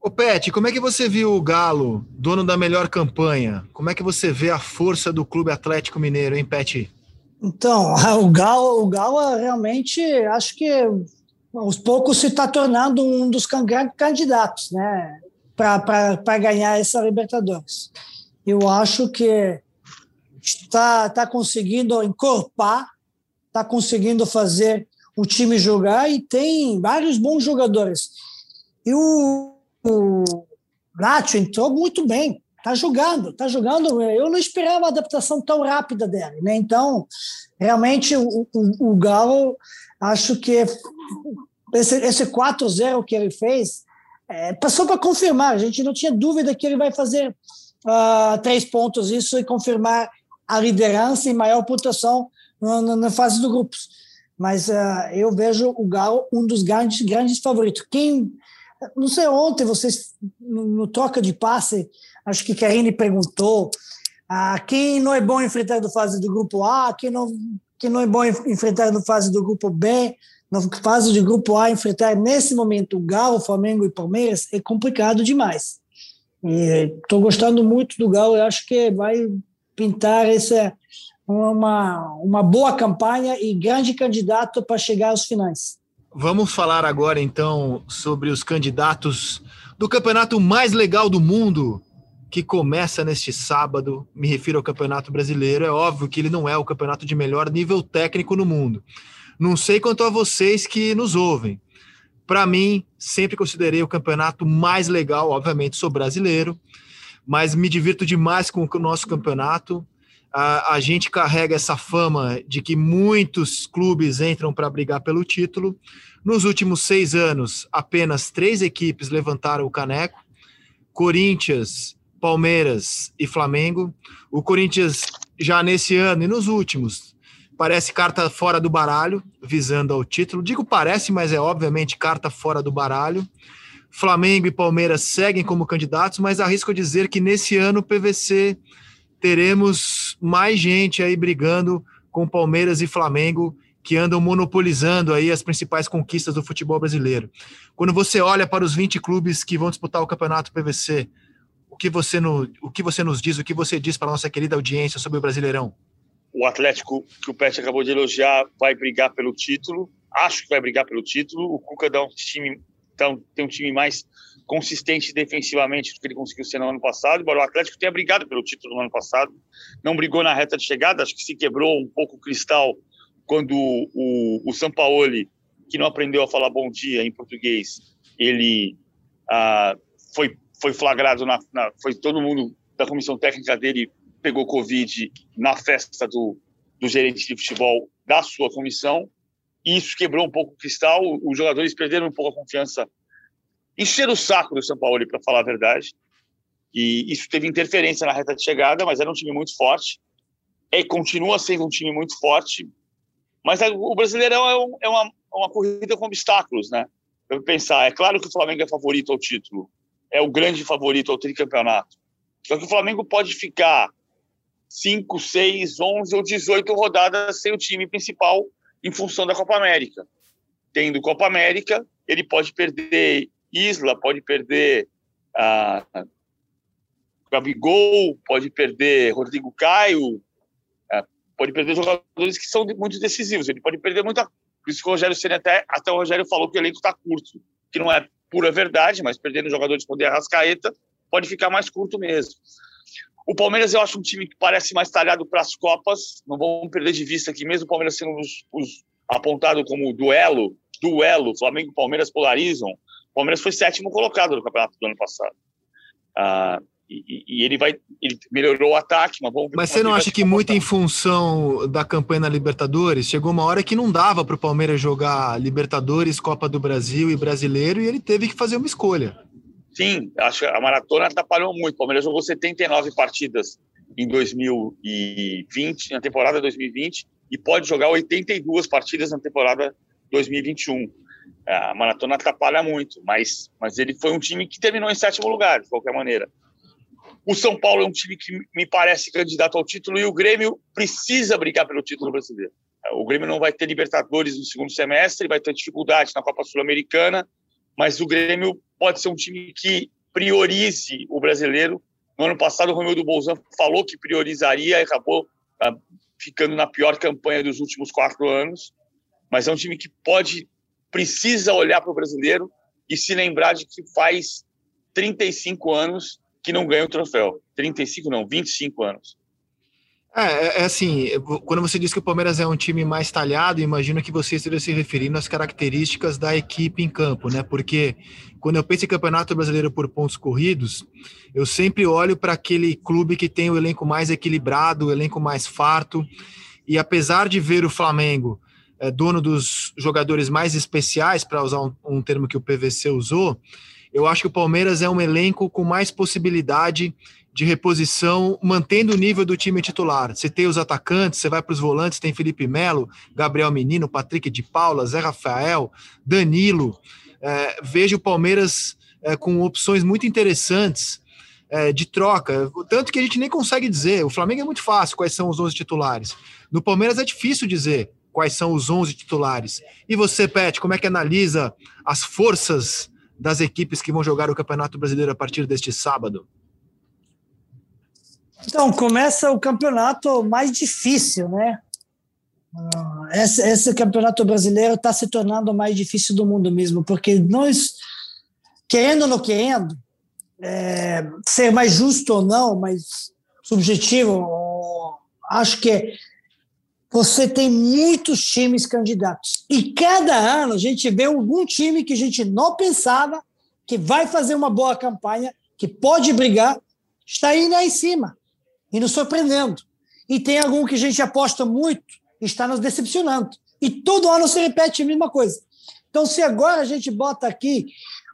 Ô Pet, como é que você viu o Galo, dono da melhor campanha? Como é que você vê a força do Clube Atlético Mineiro, hein, Pet? Então, (laughs) o Galo, o Galo realmente acho que aos poucos se está tornando um dos candidatos, né, para ganhar essa Libertadores. Eu acho que está tá conseguindo encorpar, está conseguindo fazer o time jogar e tem vários bons jogadores. E o o Nacho entrou muito bem, tá jogando, tá jogando. Eu não esperava a adaptação tão rápida dele, né? Então, realmente, o, o, o Galo, acho que esse, esse 4-0 que ele fez é, passou para confirmar. A gente não tinha dúvida que ele vai fazer uh, três pontos, isso e confirmar a liderança e maior pontuação na, na fase do grupos. Mas uh, eu vejo o Galo um dos grandes, grandes favoritos. Quem não sei, ontem vocês, no, troca de passe, acho que Karine perguntou ah, quem não é bom enfrentar no fase do grupo A, quem não, quem não é bom enfrentar no fase do grupo B, na fase do grupo A, enfrentar nesse momento o Galo, Flamengo e Palmeiras é complicado demais. Estou gostando muito do Galo, eu acho que vai pintar essa uma, uma boa campanha e grande candidato para chegar aos finais. Vamos falar agora então sobre os candidatos do campeonato mais legal do mundo, que começa neste sábado. Me refiro ao Campeonato Brasileiro. É óbvio que ele não é o campeonato de melhor nível técnico no mundo. Não sei quanto a vocês que nos ouvem. Para mim, sempre considerei o campeonato mais legal, obviamente sou brasileiro, mas me divirto demais com o nosso campeonato a, a gente carrega essa fama de que muitos clubes entram para brigar pelo título. Nos últimos seis anos, apenas três equipes levantaram o caneco: Corinthians, Palmeiras e Flamengo. O Corinthians já nesse ano e nos últimos parece carta fora do baralho, visando ao título. Digo parece, mas é obviamente carta fora do baralho. Flamengo e Palmeiras seguem como candidatos, mas arrisco dizer que nesse ano o PVC teremos mais gente aí brigando com Palmeiras e Flamengo que andam monopolizando aí as principais conquistas do futebol brasileiro. Quando você olha para os 20 clubes que vão disputar o Campeonato PVC, que você no, o que você nos diz, o que você diz para nossa querida audiência sobre o Brasileirão? O Atlético, que o Pet acabou de elogiar, vai brigar pelo título. Acho que vai brigar pelo título. O Cuca dá um time, tem um time mais consistente defensivamente do que ele conseguiu ser no ano passado, embora o Atlético tenha brigado pelo título no ano passado. Não brigou na reta de chegada, acho que se quebrou um pouco o cristal quando o, o Sampaoli, que não aprendeu a falar bom dia em português, ele ah, foi, foi flagrado, na, na, foi todo mundo da comissão técnica dele pegou Covid na festa do, do gerente de futebol da sua comissão, e isso quebrou um pouco o cristal, os jogadores perderam um pouco a confiança, encheram o saco do São Paulo, para falar a verdade, e isso teve interferência na reta de chegada, mas era um time muito forte, e continua sendo um time muito forte, mas o Brasileirão é, um, é uma, uma corrida com obstáculos, né? Eu pensar, é claro que o Flamengo é favorito ao título, é o grande favorito ao tricampeonato. Só que o Flamengo pode ficar 5, 6, 11 ou 18 rodadas sem o time principal em função da Copa América. Tendo Copa América, ele pode perder Isla, pode perder a Gabigol, pode perder Rodrigo Caio, pode perder jogadores que são muito decisivos. Ele pode perder muita. Por isso que o Rogério Senna até, até o Rogério falou que o elenco está curto, que não é pura verdade, mas perdendo jogadores como a Rascaeta, pode ficar mais curto mesmo. O Palmeiras eu acho um time que parece mais talhado para as Copas, não vamos perder de vista que mesmo o Palmeiras sendo os, os, apontado como duelo, duelo, Flamengo e Palmeiras polarizam, Palmeiras foi sétimo colocado no campeonato do ano passado. Ah, e, e, ele vai, ele melhorou o ataque, mas vamos Mas você não acha que muito em função da campanha na Libertadores, chegou uma hora que não dava para o Palmeiras jogar Libertadores, Copa do Brasil e Brasileiro, e ele teve que fazer uma escolha. Sim, acho que a maratona atrapalhou muito. O Palmeiras jogou 79 partidas em 2020, na temporada 2020, e pode jogar 82 partidas na temporada 2021. A maratona atrapalha muito, mas, mas ele foi um time que terminou em sétimo lugar, de qualquer maneira. O São Paulo é um time que me parece candidato ao título e o Grêmio precisa brigar pelo título brasileiro. O Grêmio não vai ter Libertadores no segundo semestre, vai ter dificuldade na Copa Sul-Americana, mas o Grêmio pode ser um time que priorize o brasileiro. No ano passado, o Romildo Bolzan falou que priorizaria e acabou ah, ficando na pior campanha dos últimos quatro anos. Mas é um time que pode, precisa olhar para o brasileiro e se lembrar de que faz 35 anos que não ganha o troféu. 35 não, 25 anos. É, é, é, assim, quando você diz que o Palmeiras é um time mais talhado, imagino que você esteja se referindo às características da equipe em campo, né? Porque quando eu penso em Campeonato Brasileiro por pontos corridos, eu sempre olho para aquele clube que tem o elenco mais equilibrado, o elenco mais farto, e apesar de ver o Flamengo é, dono dos jogadores mais especiais, para usar um, um termo que o PVC usou, eu acho que o Palmeiras é um elenco com mais possibilidade de reposição, mantendo o nível do time titular. Você tem os atacantes, você vai para os volantes, tem Felipe Melo, Gabriel Menino, Patrick de Paula, Zé Rafael, Danilo. É, vejo o Palmeiras é, com opções muito interessantes é, de troca, tanto que a gente nem consegue dizer. O Flamengo é muito fácil quais são os 11 titulares. No Palmeiras é difícil dizer quais são os 11 titulares. E você, Pet, como é que analisa as forças das equipes que vão jogar o Campeonato Brasileiro a partir deste sábado? Então, começa o campeonato mais difícil, né? Ah, esse, esse campeonato brasileiro está se tornando o mais difícil do mundo mesmo, porque nós, querendo ou não querendo, é, ser mais justo ou não, mas subjetivo, acho que você tem muitos times candidatos. E cada ano a gente vê algum time que a gente não pensava que vai fazer uma boa campanha, que pode brigar, está aí lá em cima e nos surpreendendo. E tem algum que a gente aposta muito e está nos decepcionando. E todo ano se repete a mesma coisa. Então, se agora a gente bota aqui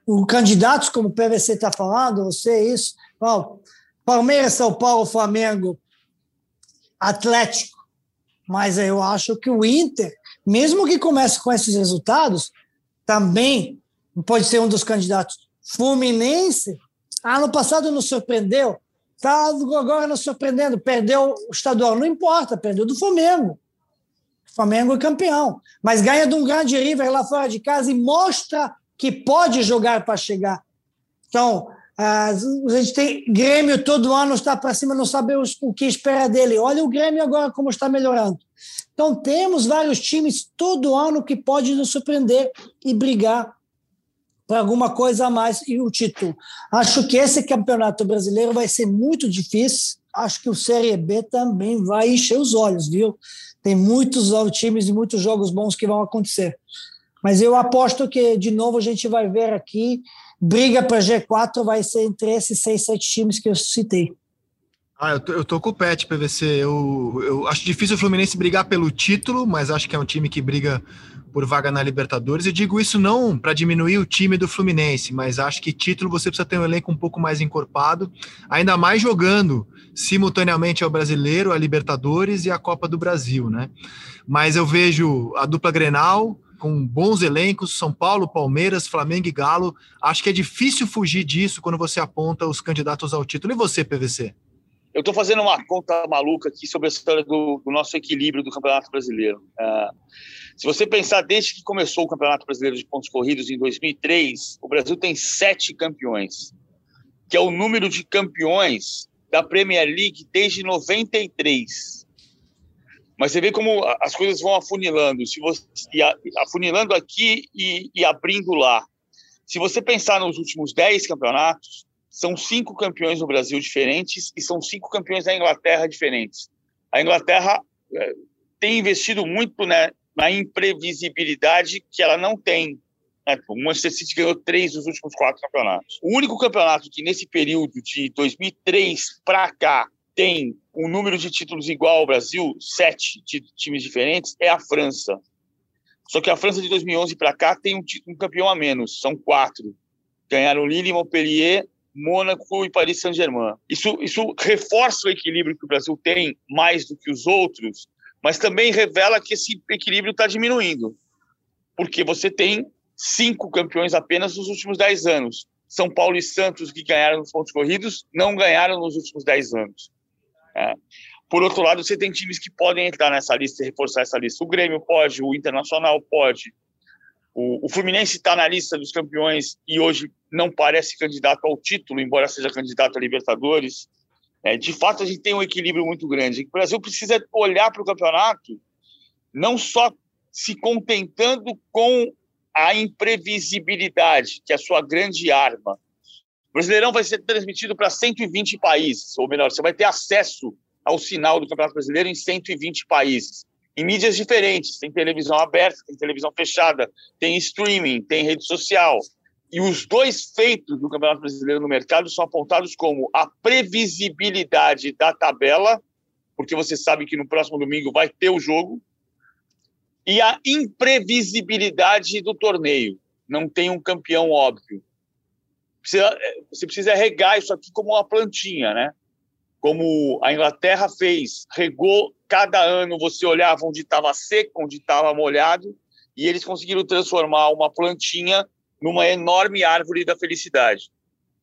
o candidatos, como o PVC está falando, você isso, Palmeiras, São Paulo, Flamengo, Atlético, mas eu acho que o Inter, mesmo que comece com esses resultados, também pode ser um dos candidatos. Fluminense, ano passado nos surpreendeu, está agora nos surpreendendo. Perdeu o estadual, não importa, perdeu do Flamengo. Flamengo é campeão, mas ganha de um grande River lá fora de casa e mostra que pode jogar para chegar. Então, a gente tem Grêmio todo ano está para cima, não sabe o que espera dele. Olha o Grêmio agora como está melhorando. Então temos vários times todo ano que pode nos surpreender e brigar para alguma coisa a mais e o título. Acho que esse campeonato brasileiro vai ser muito difícil. Acho que o Série B também vai encher os olhos, viu? Tem muitos times e muitos jogos bons que vão acontecer. Mas eu aposto que, de novo, a gente vai ver aqui briga para G4 vai ser entre esses seis, sete times que eu citei. Ah, eu tô, eu tô com o Pet, PVC. Eu, eu acho difícil o Fluminense brigar pelo título, mas acho que é um time que briga por vaga na Libertadores. E digo isso não para diminuir o time do Fluminense, mas acho que título você precisa ter um elenco um pouco mais encorpado, ainda mais jogando simultaneamente ao Brasileiro, a Libertadores e a Copa do Brasil, né? Mas eu vejo a dupla Grenal, com bons elencos, São Paulo, Palmeiras, Flamengo e Galo. Acho que é difícil fugir disso quando você aponta os candidatos ao título. E você, PVC? Eu estou fazendo uma conta maluca aqui sobre a história do, do nosso equilíbrio do Campeonato Brasileiro. Uh, se você pensar desde que começou o Campeonato Brasileiro de Pontos Corridos em 2003, o Brasil tem sete campeões, que é o número de campeões da Premier League desde 93. Mas você vê como as coisas vão afunilando, se você, afunilando aqui e, e abrindo lá. Se você pensar nos últimos 10 campeonatos, são cinco campeões no Brasil diferentes e são cinco campeões da Inglaterra diferentes. A Inglaterra é, tem investido muito né, na imprevisibilidade que ela não tem. Né? O Manchester City ganhou três dos últimos quatro campeonatos. O único campeonato que nesse período de 2003 para cá tem um número de títulos igual ao Brasil, sete times diferentes, é a França. Só que a França de 2011 para cá tem um, um, campeão a menos, são quatro. Ganharam Lille, Montpellier, Mônaco e Paris Saint-Germain. Isso, isso reforça o equilíbrio que o Brasil tem mais do que os outros, mas também revela que esse equilíbrio está diminuindo, porque você tem cinco campeões apenas nos últimos dez anos. São Paulo e Santos, que ganharam nos pontos corridos, não ganharam nos últimos dez anos. É. Por outro lado, você tem times que podem entrar nessa lista e reforçar essa lista. O Grêmio pode, o Internacional pode. O, o Fluminense está na lista dos campeões e hoje não parece candidato ao título, embora seja candidato a Libertadores. É, de fato, a gente tem um equilíbrio muito grande. O Brasil precisa olhar para o campeonato não só se contentando com a imprevisibilidade, que é a sua grande arma, Brasileirão vai ser transmitido para 120 países, ou melhor, você vai ter acesso ao sinal do Campeonato Brasileiro em 120 países, em mídias diferentes. Tem televisão aberta, tem televisão fechada, tem streaming, tem rede social. E os dois feitos do Campeonato Brasileiro no mercado são apontados como a previsibilidade da tabela, porque você sabe que no próximo domingo vai ter o jogo, e a imprevisibilidade do torneio. Não tem um campeão óbvio precisa, é, você precisa regar isso aqui como uma plantinha, né? Como a Inglaterra fez, regou cada ano, você olhava onde estava seco, onde estava molhado, e eles conseguiram transformar uma plantinha numa enorme árvore da felicidade,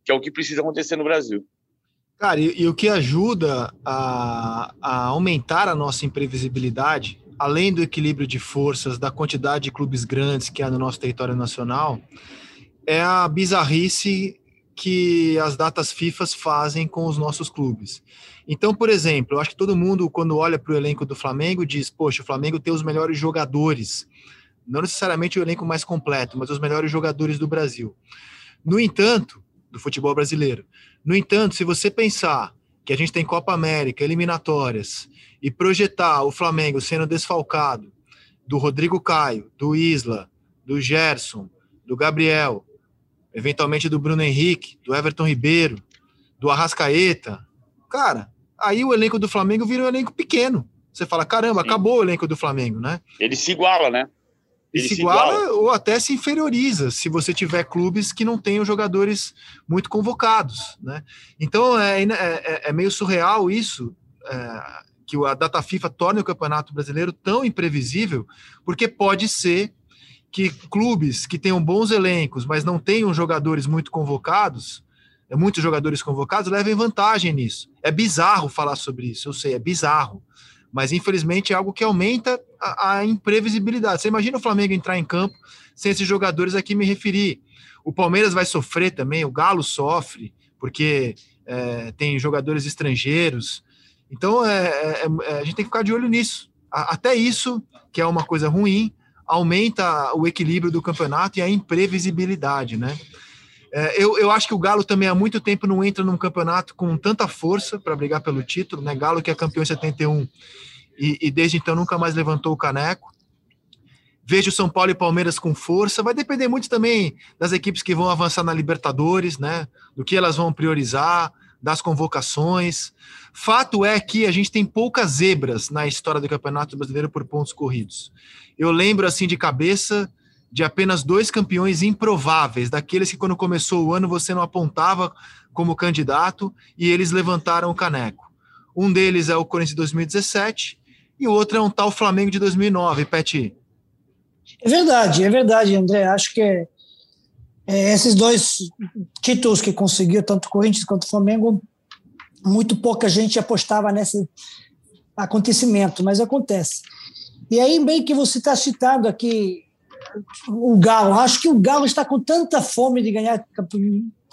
que é o que precisa acontecer no Brasil. Cara, e, e o que ajuda a, a aumentar a nossa imprevisibilidade, além do equilíbrio de forças, da quantidade de clubes grandes que há no nosso território nacional, é a bizarrice que as datas FIFA fazem com os nossos clubes. Então, por exemplo, eu acho que todo mundo, quando olha para o elenco do Flamengo, diz: Poxa, o Flamengo tem os melhores jogadores. Não necessariamente o elenco mais completo, mas os melhores jogadores do Brasil. No entanto, do futebol brasileiro. No entanto, se você pensar que a gente tem Copa América, eliminatórias, e projetar o Flamengo sendo desfalcado do Rodrigo Caio, do Isla, do Gerson, do Gabriel, eventualmente do Bruno Henrique, do Everton Ribeiro, do Arrascaeta. Cara, aí o elenco do Flamengo vira um elenco pequeno. Você fala, caramba, Sim. acabou o elenco do Flamengo, né? Ele se iguala, né? Ele, se, iguala, iguala, ou até se inferioriza, se você tiver clubes que não tenham jogadores muito convocados, né? Então é, é, é, é meio surreal isso, é, que a data FIFA torne o Campeonato Brasileiro tão imprevisível, porque pode ser que clubes que tenham bons elencos, mas não tenham jogadores muito convocados, é, muitos jogadores convocados, levem vantagem nisso. É bizarro falar sobre isso, eu sei, é bizarro. Mas infelizmente é algo que aumenta a, a imprevisibilidade. Você imagina o Flamengo entrar em campo sem esses jogadores a que me referi. O Palmeiras vai sofrer também, o Galo sofre, porque é, tem jogadores estrangeiros. Então é, é, é, a gente tem que ficar de olho nisso. até isso, que é uma coisa ruim, aumenta o equilíbrio do campeonato e a imprevisibilidade, né? É, eu, eu acho que o Galo também há muito tempo não entra num campeonato com tanta força para brigar pelo título, né? Galo que é campeão em 71 e, e desde então nunca mais levantou o caneco. Vejo São Paulo e Palmeiras com força. Vai depender muito também das equipes que vão avançar na Libertadores, né? Do que elas vão priorizar, das convocações. Fato é que a gente tem poucas zebras na história do Campeonato Brasileiro por pontos corridos. Eu lembro assim de cabeça de apenas dois campeões improváveis, daqueles que quando começou o ano você não apontava como candidato e eles levantaram o caneco. Um deles é o Corinthians de 2017 e o outro é um tal Flamengo de 2009, Peti. É verdade, é verdade, André. Acho que é, é, esses dois títulos que conseguiu, tanto o Corinthians quanto o Flamengo, muito pouca gente apostava nesse acontecimento, mas acontece. E aí, bem que você está citado aqui o Galo. Acho que o Galo está com tanta fome de ganhar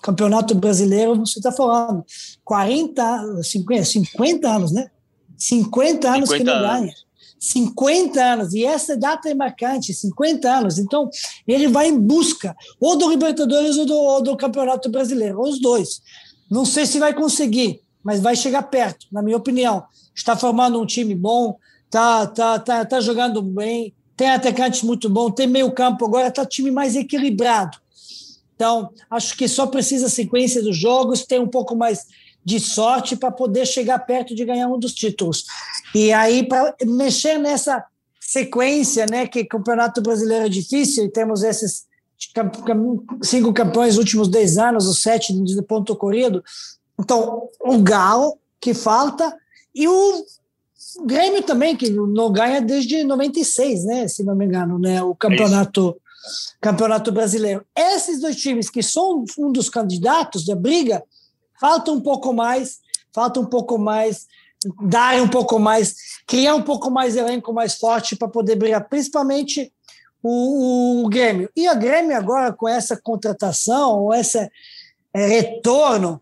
campeonato brasileiro, você está falando. 40, 50, 50 anos, né? 50 anos 50 que não ganha. 50 anos, e essa data é marcante, 50 anos. Então, ele vai em busca ou do Libertadores ou do, ou do Campeonato Brasileiro, os dois. Não sei se vai conseguir, mas vai chegar perto, na minha opinião. Está formando um time bom, está tá, tá, tá jogando bem, tem atacantes muito bom, tem meio campo agora, está time mais equilibrado. Então, acho que só precisa sequência dos jogos, ter um pouco mais de sorte para poder chegar perto de ganhar um dos títulos. E aí, para mexer nessa sequência, né, que Campeonato Brasileiro é difícil, e temos esses cinco campeões nos últimos dez anos, os sete de ponto corrido. Então, o Galo, que falta, e o Grêmio também, que não ganha desde 96, né? Se não me engano, né? O campeonato, campeonato brasileiro. Esses dois times que são um dos candidatos da briga, falta um pouco mais, falta um pouco mais, dar um pouco mais, criar um pouco mais elenco mais forte para poder brigar, principalmente o, o, Grêmio. E a Grêmio agora com essa contratação, esse é, retorno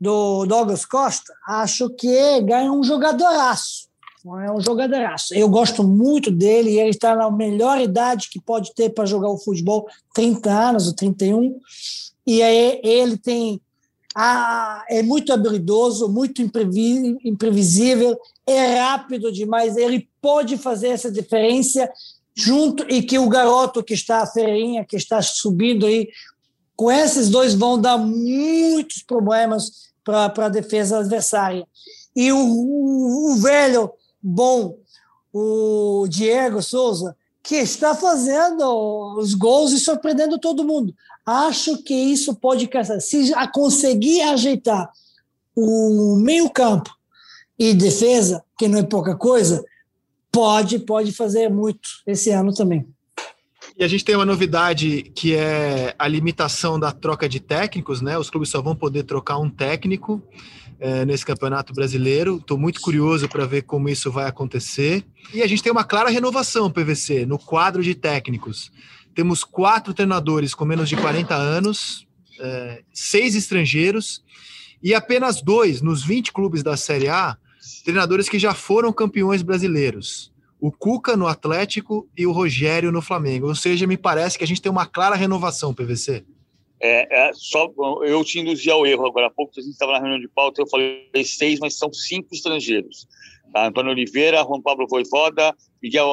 do Douglas Costa, acho que ganha um jogadoraço é um jogadoraço. Eu gosto muito dele e ele está na melhor idade que pode ter para jogar o futebol, 30 anos ou 31. E aí ele tem a, é muito habilidoso, muito imprevisível, é rápido demais, ele pode fazer essa diferença junto e que o garoto que está a feirinha, que está subindo aí, com esses dois vão dar muitos problemas para a defesa adversária. E o, o, o velho bom o Diego Souza, que está fazendo os gols e surpreendendo todo mundo. Acho que isso pode se a conseguir ajeitar o meio-campo e defesa, que não é pouca coisa, pode pode fazer muito esse ano também. E a gente tem uma novidade que é a limitação da troca de técnicos, né? Os clubes só vão poder trocar um técnico é, nesse Campeonato Brasileiro. Estou muito curioso para ver como isso vai acontecer. E a gente tem uma clara renovação, PVC, no quadro de técnicos. Temos quatro treinadores com menos de 40 anos, é, seis estrangeiros e apenas dois nos 20 clubes da Série A, treinadores que já foram campeões brasileiros. O Cuca no Atlético e o Rogério no Flamengo. Ou seja, me parece que a gente tem uma clara renovação, PVC. É, é, só eu te induzi ao erro agora há pouco, a gente estava na reunião de pauta, eu falei seis, mas são cinco estrangeiros. Tá? Antônio Oliveira, Juan Pablo Voivoda, Miguel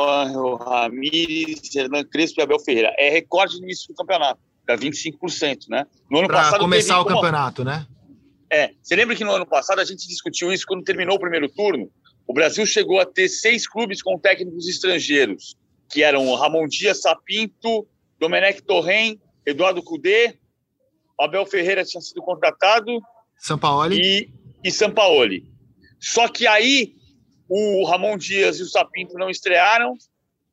Ramírez, Hernan Crespo e Abel Ferreira. É recorde no início do campeonato, dá 25%, né? No ano pra passado. começar o campeonato, né? É. Você lembra que no ano passado a gente discutiu isso quando terminou o primeiro turno? O Brasil chegou a ter seis clubes com técnicos estrangeiros, que eram Ramon Dias Sapinto, Domenech Torren, Eduardo Cudê, Abel Ferreira tinha sido contratado. Sampaoli. E, e Sampaoli. Só que aí o Ramon Dias e o Sapinto não estrearam.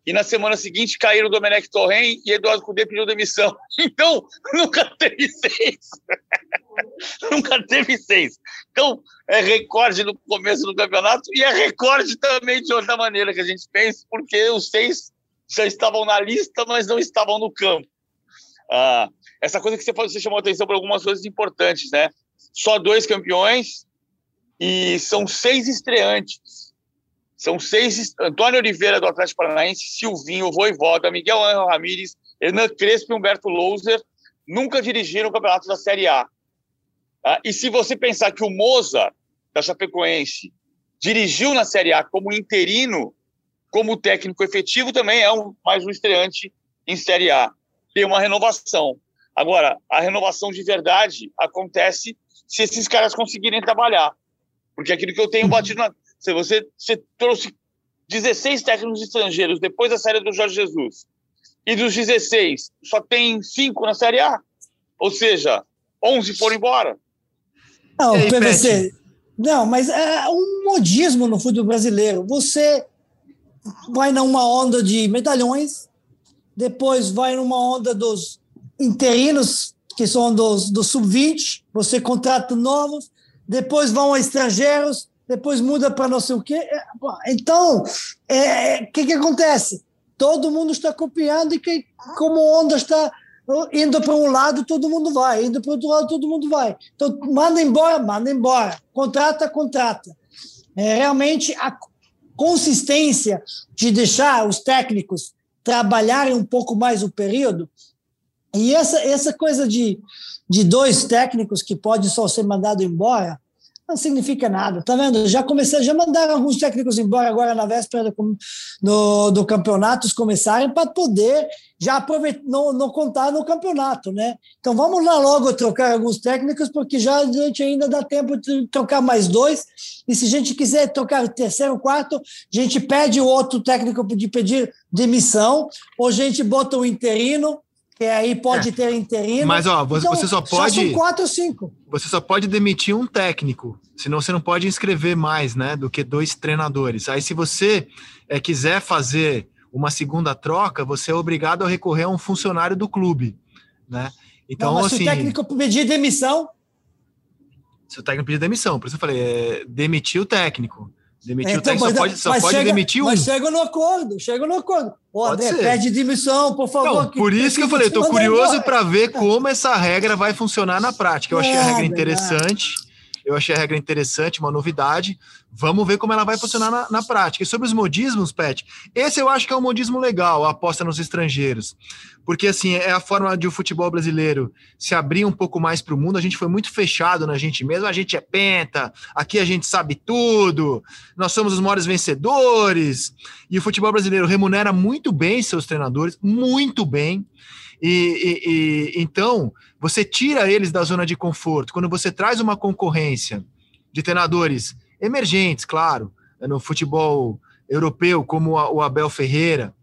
E na semana seguinte caíram o Domenech Torren e Eduardo Cudê pediu demissão. (laughs) Então, nunca teve seis. (laughs) nunca teve seis. Então, é recorde no começo do campeonato e é recorde também de outra maneira que a gente pensa, porque os seis já estavam na lista, mas não estavam no campo. Ah, essa coisa que você, você chamou atenção para algumas coisas importantes, né? só dois campeões e são seis estreantes. São seis. Antônio Oliveira, do Atlético Paranaense, Silvinho, Voivoda, Miguel Angel Ramírez, Hernan Crespo e Humberto Louser nunca dirigiram o campeonato da Série A. Tá? E se você pensar que o Moza, da Chapecoense, dirigiu na Série A como interino, como técnico efetivo, também é um, mais um estreante em Série A. Tem uma renovação. Agora, a renovação de verdade acontece se esses caras conseguirem trabalhar. Porque aquilo que eu tenho batido na. Se você, você trouxe 16 técnicos estrangeiros depois da série do Jorge Jesus, e dos 16, só tem 5 na Série A. Ou seja, 11 foram embora. Não, aí, PVC. Não, mas é um modismo no futebol brasileiro. Você vai numa onda de medalhões, depois vai numa onda dos interinos, que são dos, dos sub-20, você contrata novos, depois vão a estrangeiros, depois muda para não sei o quê. É, então, o é, que, que acontece? Todo mundo está copiando e que, como onda está indo para um lado, todo mundo vai, indo para outro lado, todo mundo vai. Então, manda embora, manda embora. Contrata, contrata. É, realmente, a consistência de deixar os técnicos trabalharem um pouco mais o período. E essa, essa coisa de, de dois técnicos que pode só ser mandado embora não significa nada, tá vendo? Já comecei, já mandaram alguns técnicos embora agora na véspera do, do, campeonato, começarem para poder já aproveitar, não, não contar no campeonato, né? Então vamos lá logo trocar alguns técnicos, porque já a gente ainda dá tempo de trocar mais dois, e se a gente quiser trocar o terceiro, quarto, a gente pede o outro técnico de pedir demissão, ou a gente bota o interino, que aí pode é. ter interino. Mas, ó, você, então, você só pode. Já são quatro ou cinco. Você só pode demitir um técnico, senão você não pode inscrever mais, né, do que dois treinadores. Aí, se você é, quiser fazer uma segunda troca, você é obrigado a recorrer a um funcionário do clube, né? Então, não, mas assim. Se o técnico pedir demissão. Se o técnico pedir demissão, por isso eu falei, é, demitir o técnico. Demitir então, o técnico só pode, só pode chega, demitir um. Mas chega no acordo, chega no acordo. Ô, André, pede demissão, por favor. Não, por isso que eu falei, estou curioso para ver como essa regra vai funcionar na prática. Eu achei a regra interessante. Eu achei a regra interessante, uma novidade. Vamos ver como ela vai funcionar na, na, prática. E sobre os modismos, Pet, esse eu acho que é um modismo legal, a aposta nos estrangeiros. Porque, assim, é a forma de o futebol brasileiro se abrir um pouco mais para o mundo. A gente foi muito fechado na gente mesmo. A gente é penta, aqui a gente sabe tudo, nós somos os maiores vencedores. E o futebol brasileiro remunera muito bem seus treinadores, muito bem. E, e, e, então você tira eles da zona de conforto. Quando você traz uma concorrência de treinadores emergentes, claro, no futebol europeu, como o Abel Ferreira,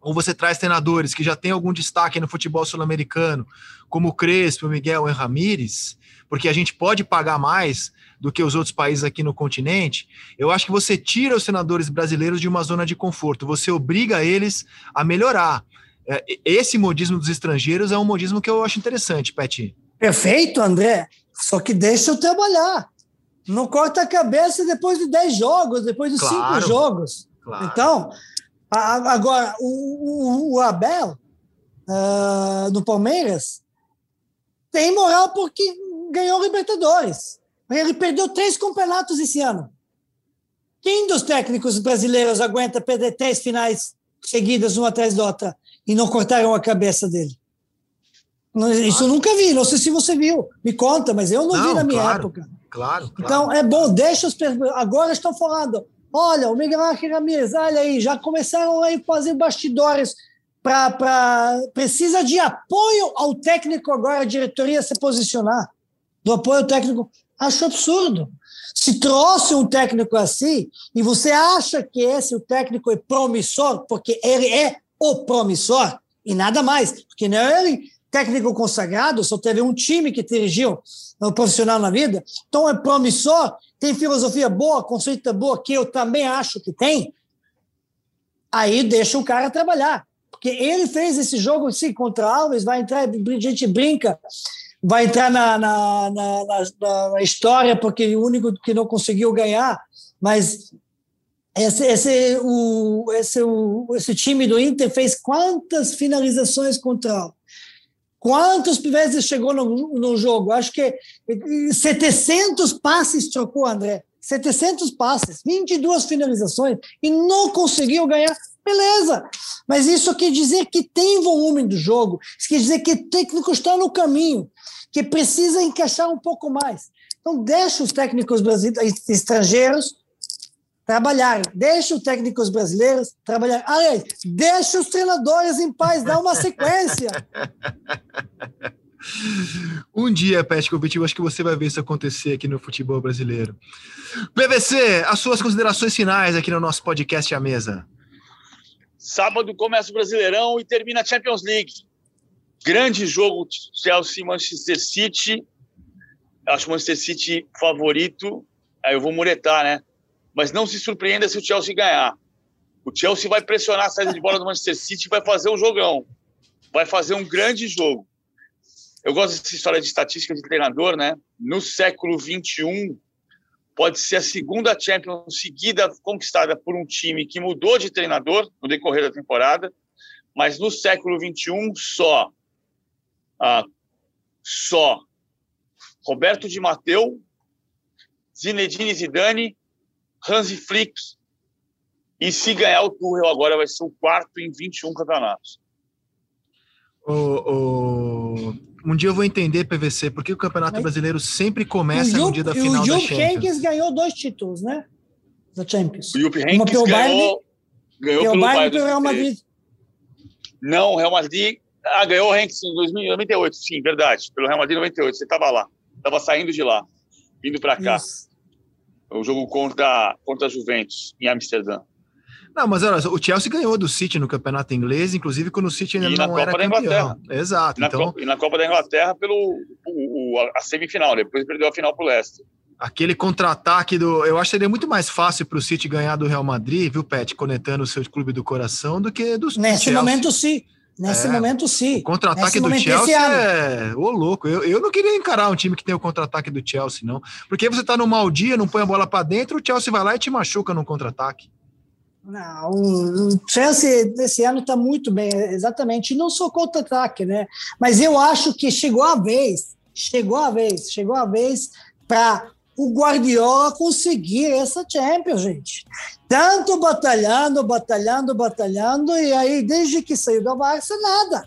ou você traz treinadores que já têm algum destaque no futebol sul-americano, como o Crespo, o Miguel e Ramírez, porque a gente pode pagar mais do que os outros países aqui no continente, eu acho que você tira os senadores brasileiros de uma zona de conforto, você obriga eles a melhorar. É, esse modismo dos estrangeiros é um modismo que eu acho interessante, Peti. Perfeito, André. Só que deixa eu trabalhar. Não corta a cabeça depois de 10 jogos, depois de 5 claro, jogos. Claro. Então, a, agora, o, o, o Abel, uh, no Palmeiras, tem moral porque ganhou o Libertadores. Ele perdeu três campeonatos esse ano. Quem dos técnicos brasileiros aguenta perder três finais seguidas, uma atrás da outra? E não cortaram a cabeça dele. Isso eu nunca vi, não sei se você viu. Me conta, mas eu não, não vi na minha claro, época. Claro, claro. Então é bom, deixa pessoas. Agora estão falando. Olha, o Miguel Ángel Ramirez, olha aí, já começaram a fazer bastidores para. Precisa de apoio ao técnico agora, a diretoria se posicionar. Do apoio técnico. Acho absurdo. Se trouxe um técnico assim e você acha que esse o técnico é promissor, porque ele é o promissor e nada mais, porque não é ele técnico consagrado, só teve um time que dirigiu no profissional na vida, então é promissor, tem filosofia boa, conceito boa, que eu também acho que tem, aí deixa o cara trabalhar. Porque ele fez esse jogo sim, contra Alves, vai entrar, a gente brinca, vai entrar na, na, na, na, história, porque o único que não conseguiu ganhar, mas esse, esse, o, esse, o, esse time do Inter fez quantas finalizações contra Quantas vezes chegou no, no jogo? Acho que 700 passes trocou, André. 700 passes, 22 finalizações e não conseguiu ganhar. Beleza, mas isso quer dizer que tem volume do jogo, isso quer dizer que o técnico está no caminho, que precisa encaixar um pouco mais. Então, deixa os técnicos estrangeiros trabalharem, deixa os técnicos brasileiros trabalharem. Aliás, deixa os treinadores em paz, dá uma sequência. (laughs) Um dia, Petkovic, eu acho que você vai ver isso acontecer aqui no futebol brasileiro. PVC, as suas considerações finais aqui no nosso podcast à mesa. Sábado começa o Brasileirão e termina a Champions League. Grande jogo Chelsea Manchester City. Acho o Manchester City favorito. Aí eu vou muretar, né? Mas não se surpreenda se o Chelsea ganhar. O Chelsea vai pressionar a saída de bola do Manchester City e vai fazer um jogão. Vai fazer um grande jogo. Eu gosto dessa história de estatística de treinador, né? No século 21, pode ser a segunda Champions seguida conquistada por um time que mudou de treinador no decorrer da temporada, mas no século 21 só, ah, só Roberto Di Matteo, Zinedine Zidane, Hansi Flick e se ganhar o Tuchel agora vai ser o quarto em 21 campeonatos. O, o um dia eu vou entender, PVC, por que o Campeonato Mas... Brasileiro sempre começa no dia da final da Champions. O Jupp Heynckes ganhou dois títulos, né? Da Champions. O Jupp ganhou, Bayern, ganhou pelo Bayern Real Madrid. Não, o Real Madrid... Ah, ganhou o Heynckes em 2098, sim, verdade. Pelo Real Madrid em 98, você estava lá. Estava saindo de lá, vindo para cá. Isso. O jogo contra, contra a Juventus, em Amsterdã. Não, mas olha, o Chelsea ganhou do City no campeonato inglês, inclusive quando o City ainda e não era campeão. Inglaterra. Exato. E na, então... Copa, e na Copa da Inglaterra pelo o, o, a semifinal, depois perdeu a final para o Leicester. Aquele contra-ataque do. Eu acho que seria muito mais fácil para o City ganhar do Real Madrid, viu, Pet? Conectando o seu clube do coração do que dos Nesse Chelsea. momento, sim. Nesse é, momento, sim. O contra-ataque do Chelsea é. Ô, louco. Eu, eu não queria encarar um time que tem o contra-ataque do Chelsea, não. Porque você tá no mau dia, não põe a bola para dentro, o Chelsea vai lá e te machuca no contra-ataque. Não, o Chelsea esse ano está muito bem, exatamente. Não sou contra-ataque, né? Mas eu acho que chegou a vez, chegou a vez, chegou a vez para o Guardiola conseguir essa Champions, gente. Tanto batalhando, batalhando, batalhando, e aí, desde que saiu da Barça, nada.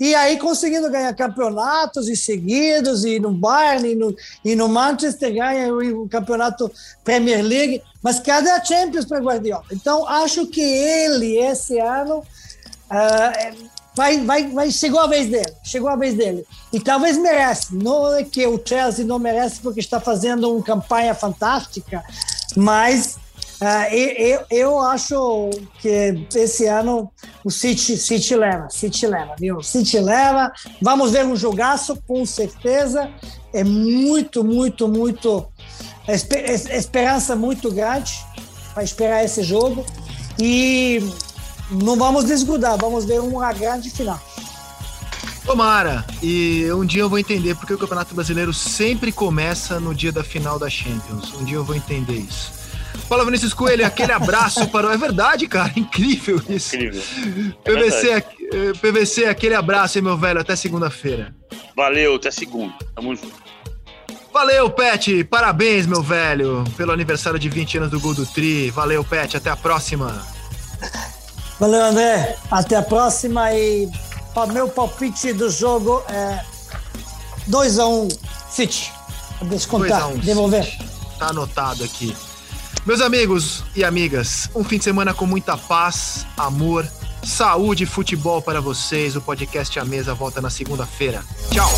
E aí conseguindo ganhar campeonatos e seguidos, e no Bayern, e no, e no Manchester ganha o campeonato Premier League. Mas cadê a Champions para Guardiola? Então, acho que ele, esse ano, uh, vai, vai, vai, chegou a vez dele. Chegou a vez dele. E talvez merece. Não é que o Chelsea não merece porque está fazendo uma campanha fantástica, mas Uh, eu, eu acho que esse ano o City, City leva, City leva, viu? City leva. Vamos ver um jogaço, com certeza. É muito, muito, muito. Esperança muito grande para esperar esse jogo. E não vamos desgrudar, vamos ver uma grande final. Tomara! E um dia eu vou entender porque o Campeonato Brasileiro sempre começa no dia da final da Champions. Um dia eu vou entender isso. Fala, Vinícius Coelho, aquele abraço (laughs) para o... É verdade, cara, incrível isso. Incrível. É PVC, eh, PVC, aquele abraço, hein, meu velho, até segunda-feira. Valeu, até segunda. Tamo junto. Valeu, Pet. Parabéns, meu velho, pelo aniversário de 20 anos do Gol do Tri. Valeu, Pet. Até a próxima. Valeu, André. Até a próxima. E meu palpite do jogo é 2x1 um, City. Descontar, um, devolver. City. Tá anotado aqui. Meus amigos e amigas, um fim de semana com muita paz, amor, saúde e futebol para vocês. O podcast A Mesa volta na segunda-feira. Tchau!